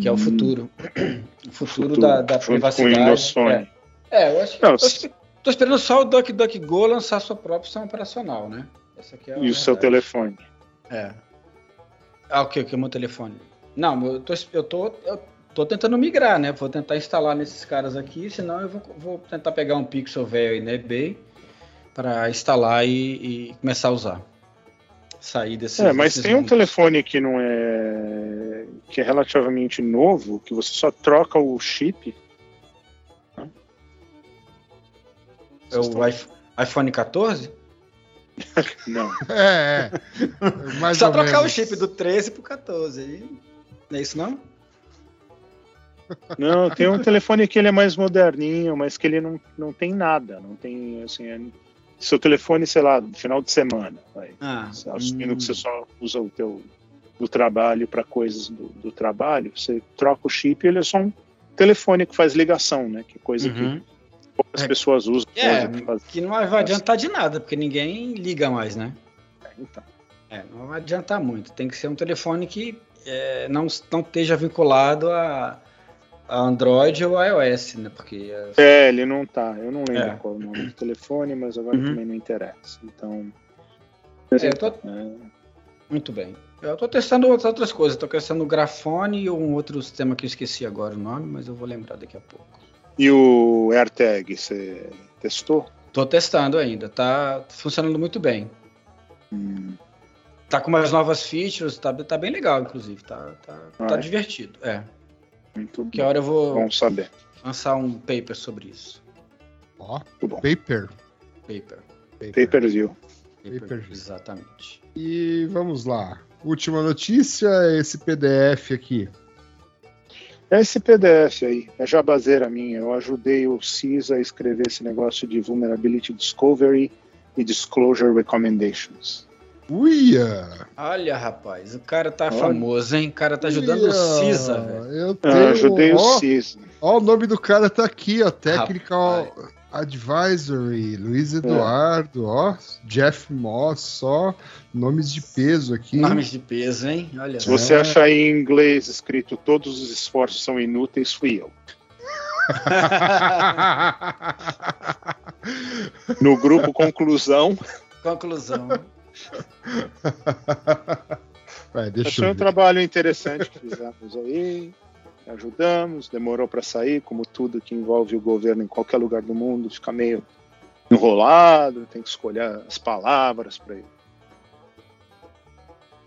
que é o futuro. O futuro, Futuro, da, da privacidade. É. É, eu acho que. Não, eu que tô esperando só o DuckDuckGo lançar sua própria opção operacional, né? É E o seu verdade. telefone. É. Ah, o que? O que? O meu telefone? Não, eu tô, eu, tô, eu tô tentando migrar, né? Vou tentar instalar nesses caras aqui, senão eu vou, vou tentar pegar um Pixel velho aí na eBay para instalar e, e começar a usar. Sair desse. É, mas desses tem um telefone que não é. que é relativamente novo, que você só troca o chip. É o iPh- iPhone 14? Não. É, é. Só trocar o menos. chip do 13 pro 14. aí. Não é isso não? Não, tem um telefone que ele é mais moderninho, mas que ele não, não tem nada. Não tem, assim, é- seu telefone, sei lá, no final de semana. Vai. Ah, Assumindo hum. que você só usa o teu do trabalho para coisas do, do trabalho, você troca o chip e ele é só um telefone que faz ligação, né? Que é coisa que Uhum. poucas É. pessoas usam. É, que faz- que não vai adiantar de nada, porque ninguém liga mais, né? Então, É, não vai adiantar muito. Tem que ser um telefone que é, não, não esteja vinculado a Android ou iOS, né? Porque é, É, ele não tá. Eu não lembro É. qual é o nome do telefone, mas agora Uhum. também não interessa. Então. É, tô- é, muito bem. Eu tô testando outras, coisas. Tô testando o Grafone e um outro sistema que eu esqueci agora o nome, mas eu vou lembrar daqui a pouco. E o AirTag, você testou? Tô testando ainda. Tá funcionando muito bem. Hum, Tá com umas novas features, tá, tá bem legal, inclusive. Tá, tá, Ah, tá é? divertido. É. muito Que bom. hora eu vou Bom saber. lançar um paper sobre isso. Ó, bom. paper. Paper. paper. View. Paper, Paper. Exatamente. E vamos lá. Última notícia, esse PDF aqui. Esse PDF aí, é jabazeira minha. Eu ajudei o CISA a escrever esse negócio de Vulnerability Discovery e Disclosure Recommendations. Uia! Olha, rapaz, o cara tá Olha. famoso, hein? O cara tá ajudando o Uia! CISA, velho. Eu Eu tenho, ajudei o CISA. ó, o nome do cara tá aqui, ó. Technical Rapaz. Advisory, Luiz É. Eduardo, ó. Jeff Moss, só nomes de peso aqui. Nomes de peso, hein? Olha Se você É. achar em inglês escrito todos os esforços são inúteis, fui eu. No grupo Conclusão, Conclusão. Vai, deixa eu um trabalho interessante que fizemos aí. Ajudamos, demorou para sair, como tudo que envolve o governo em qualquer lugar do mundo, fica meio enrolado, tem que escolher as palavras para não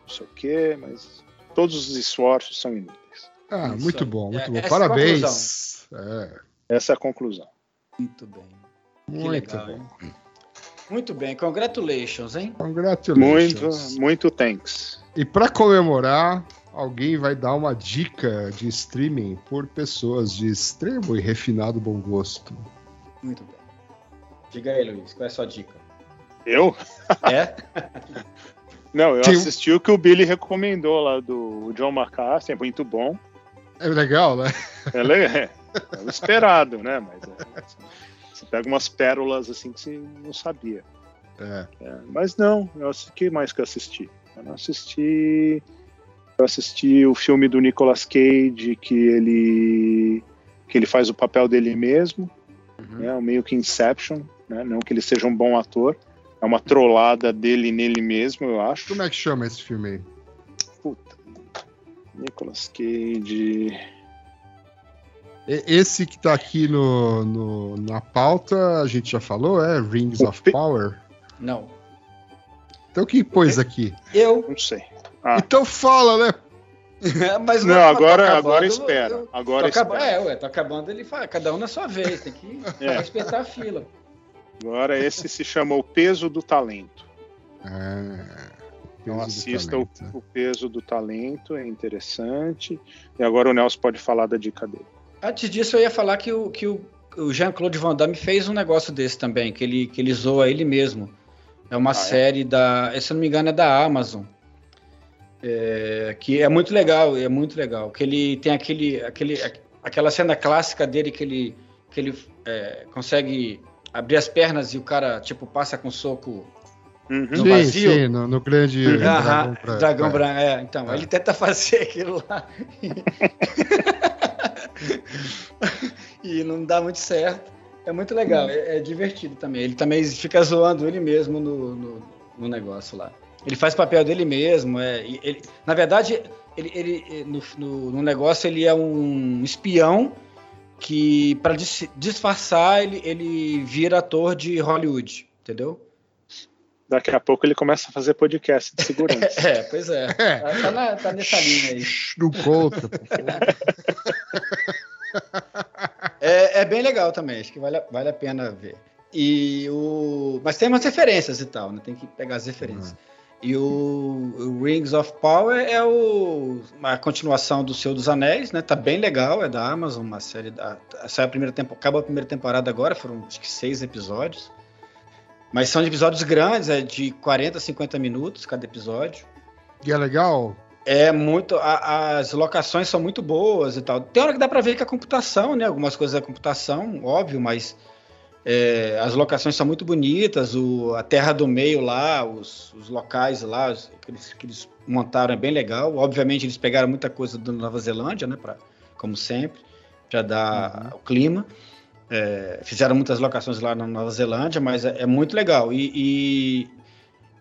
sei o quê, mas todos os esforços são inúteis. Ah, Isso muito aí. bom, muito É, bom. essa Parabéns. É, Essa é a conclusão. Muito bem. Muito legal, bom. hein? Muito bem, congratulations, hein? Muito, Congratulations. muito thanks. E para comemorar, alguém vai dar uma dica de streaming por pessoas de extremo e refinado bom gosto. Muito bem. Diga aí, Luiz, qual é a sua dica? Eu? É? Não, eu Tem assisti o que o Billy recomendou lá do John McCarthy, é muito bom. É legal, né? Ela é, é o esperado, né? Mas é, assim, você pega umas pérolas assim que você não sabia. É. É, mas não, eu assisti, que mais que eu assisti? Eu não assisti. Eu assisti o filme do Nicolas Cage que ele que ele faz o papel dele mesmo, Uhum. né? Meio que Inception, né? Não que ele seja um bom ator. É uma trollada dele nele mesmo, eu acho. Como é que chama esse filme aí? Puta. Nicolas Cage. Esse que tá aqui no, no- na pauta, a gente já falou, é Rings O of Power. Não. Então quem pôs aqui? Eu. Não sei. Ah. Então fala, né? Mas Não, agora, tá agora acabando, espera. eu- Agora espera. É, ué, tô acabando, ele fala, cada um na sua vez, tem que É. respeitar a fila. Agora esse se chama O Peso do Talento. É, Então assista o, talento. o Peso do Talento, é interessante. E agora o Nelson pode falar da dica dele. Antes disso, eu ia falar que o, que o, o Jean-Claude Van Damme fez um negócio desse também, que ele, que ele zoa ele mesmo. É uma é? série da, se eu não me engano, é da Amazon. É, que é muito legal, é muito legal. Que ele tem aquele, aquele, aquela cena clássica dele que ele, que ele é, consegue abrir as pernas e o cara, tipo, passa com soco Uhum. No sim, vazio? sim, no, no grande Uhum. dragão, pra- dragão é. branco. É, então, É. ele tenta fazer aquilo lá. e não dá muito certo. É muito legal, é, é divertido também. Ele também fica zoando ele mesmo no, no, no negócio lá. Ele faz papel dele mesmo. É, ele, na verdade, ele, ele no, no, no negócio ele é um espião que, para disfarçar, ele, ele vira ator de Hollywood, entendeu? Daqui a pouco ele começa a fazer podcast de segurança. É, pois é. É. Tá, tá na- tá nessa linha aí. Não conta. É, é bem legal também, acho que vale, a- vale a pena ver. E o... Mas tem umas referências e tal, né? Tem que pegar as referências. E o, o Rings of Power é o, a continuação do Senhor dos Anéis, né? Tá bem legal, é da Amazon, uma série da. Saiu a primeira tempo, acabou a primeira temporada agora, foram acho que seis episódios. Mas são episódios grandes, é de 40, 50 minutos cada episódio. E é legal? É muito. a- as locações são muito boas e tal. Tem hora que dá pra ver que a computação, né? Algumas coisas da computação, óbvio, mas é, as locações são muito bonitas. O, a terra do meio lá, os, os locais lá, os- que, eles, que eles montaram é bem legal. Obviamente, eles pegaram muita coisa da Nova Zelândia, né? Pra, como sempre, para dar o clima. É, fizeram muitas locações lá na Nova Zelândia, mas é, é muito legal. E, e,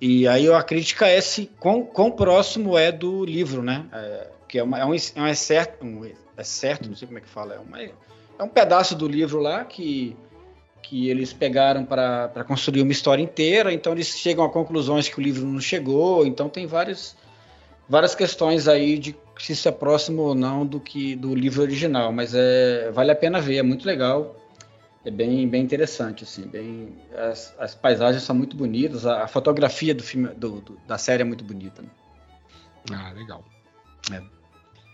e aí a crítica é se quão, quão próximo é do livro, né? É, que é, uma, é um, é um excerto, um excerto, não sei como é que fala, é, uma, é um pedaço do livro lá que, que eles pegaram para construir uma história inteira, então eles chegam a conclusões que o livro não chegou, então tem várias, várias questões aí de se isso é próximo ou não do que do livro original, mas é, vale a pena ver, é muito legal. É bem, bem interessante, assim, bem, as, as paisagens são muito bonitas, a, a fotografia do filme, do, do- da série é muito bonita. né? Ah, legal.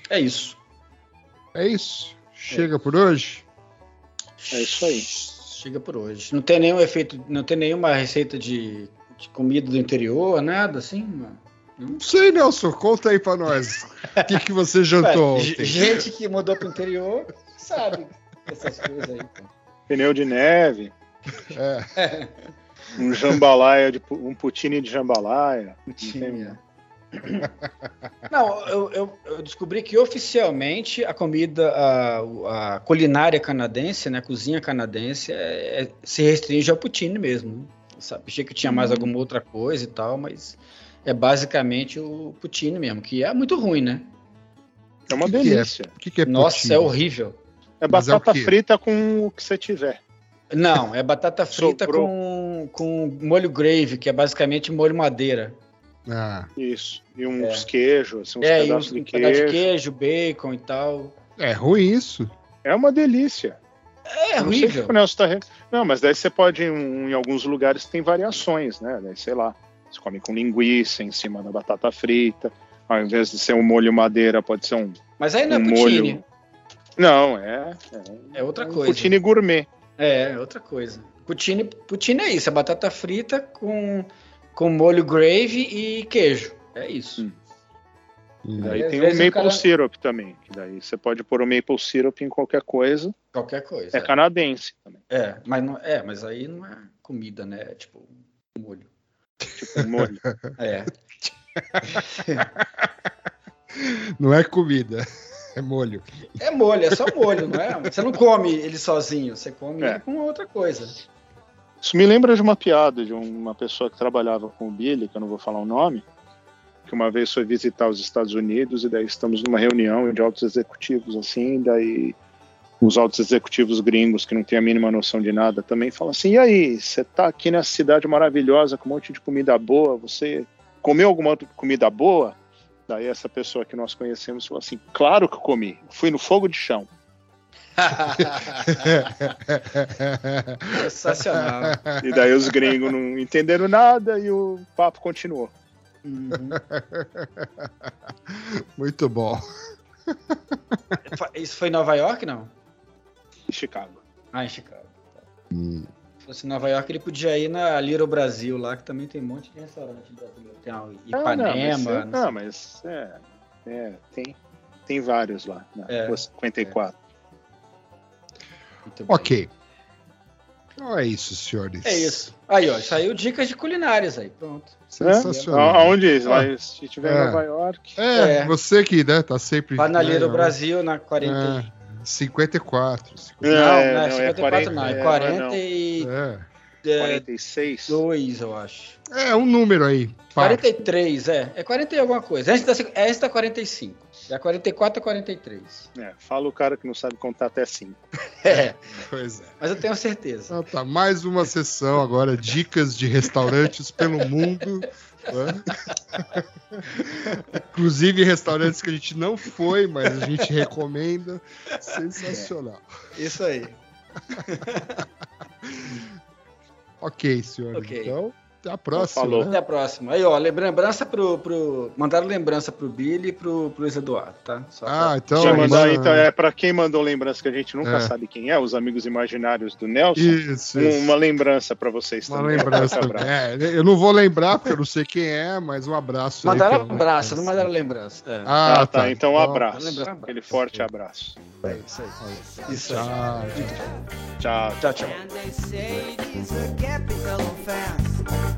É isso. É isso. Chega por hoje? É isso aí. Chega por hoje. Não tem nenhum efeito, não tem nenhuma receita de, de comida do interior, nada assim? Não. Não sei, Nelson. Conta aí pra nós. O que, que você jantou Ué, ontem? gente que mudou pro interior sabe essas coisas aí. pô. Pneu de neve, É, um jambalaya, de, um poutine de jambalaya. Tinha. Não, eu, eu- eu descobri que oficialmente a comida, a, a culinária canadense, né, a cozinha canadense, é- é- se restringe ao poutine mesmo. né? Sabe? Achei que tinha mais alguma outra coisa e tal, mas é basicamente o poutine mesmo, que é muito ruim, né? É uma Que que é? delícia. o que, que é Nossa, poutine? é horrível. É Mas é batata quê? frita com o que você tiver. Não, é batata frita Sobrou. com, com molho gravy, que é basicamente molho madeira. Ah, Isso. E uns queijos, assim, uns é, e pedaços uns, de um pedaço de queijo. bacon e tal. é ruim isso? É uma delícia. É não sei horrível. que o Nelson tá re- Não, mas daí você pode, em, em alguns lugares tem variações, né? Daí, sei lá, você come com linguiça em cima da batata frita. Ao invés de ser um molho madeira, pode ser um, Mas aí não é um poutine. molho. Não, é. É, É outra coisa. poutine gourmet. É, é outra coisa. Poutine, poutine é isso, é batata frita com, com molho gravy e queijo. É isso. Hum. Hum. Daí às tem o maple cara- syrup também. Que daí você pode pôr o maple syrup em qualquer coisa. Qualquer coisa. É canadense também. É, mas, não, é, mas aí não é comida, né? É tipo molho. Tipo um molho. É. Não é comida, é molho. É molho, é só molho, não é? Você não come ele sozinho, você come É. ele com outra coisa. Isso me lembra de uma piada de uma pessoa que trabalhava com o Billy, que eu não vou falar o nome, que uma vez foi visitar os Estados Unidos e daí estamos numa reunião de altos executivos assim, daí os altos executivos gringos que não têm a mínima noção de nada também falam assim: "E aí, você tá aqui nessa cidade maravilhosa com um monte de comida boa, você comeu alguma outra comida boa?" Daí essa pessoa que nós conhecemos falou assim: "Claro que eu comi. Fui no fogo de chão." Sensacional. E daí os gringos não entenderam nada e o papo continuou. Uhum. Muito bom. Isso foi em Nova York, não? Em Chicago. Ah, em Chicago. Hum. Se fosse em Nova York, ele podia ir na Little Brasil lá, que também tem um monte de restaurante brasileiro. Tem a Ipanema. Ah, não, mas, é, não, mas é, é, tem, tem vários lá, na É, Rua 54. Muito bem. Ok. Então é isso, senhores. É isso. Aí, ó, saiu dicas de culinárias aí. Pronto. Sensacional. A- Aonde? Lá, se estiver É. em Nova York. É, É. você que né, tá sempre. Banalheiro né, Brasil na 40. É, 54. É, Não, não é não, é 54 40, não, é é, 42, É. 46. eu acho. é um número aí. pá. 43, é. É 40 e alguma coisa. Essa da, essa da 45. E a 44 é 43. É, fala o cara que não sabe contar até 5. É, Pois é. mas eu tenho certeza. Então tá, mais uma sessão agora, dicas de restaurantes pelo mundo. Inclusive restaurantes que a gente não foi, mas a gente recomenda. Sensacional. Isso aí. Ok, senhor. Ok. Então, até a próxima. Falou. né? Até a próxima. Aí, ó, lembrança pro. pro mandaram lembrança pro Billy e pro, pro Luiz Eduardo, tá? Só Ah, pra- então. Já mandar, manda- então, é para quem mandou lembrança que a gente nunca É. sabe quem é, os amigos imaginários do Nelson. Isso, isso. Uma lembrança para vocês Uma também. lembrança. Um abraço. É, eu não vou lembrar porque eu não sei quem é, mas um abraço. aí, Mandaram eu- abraço, não mandaram lembrança. É. Ah, Ah, tá. Então um abraço. Lembrança. Aquele forte abraço. É isso aí. Isso aí. Tchau. Tchau. Tchau, tchau. And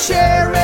share it.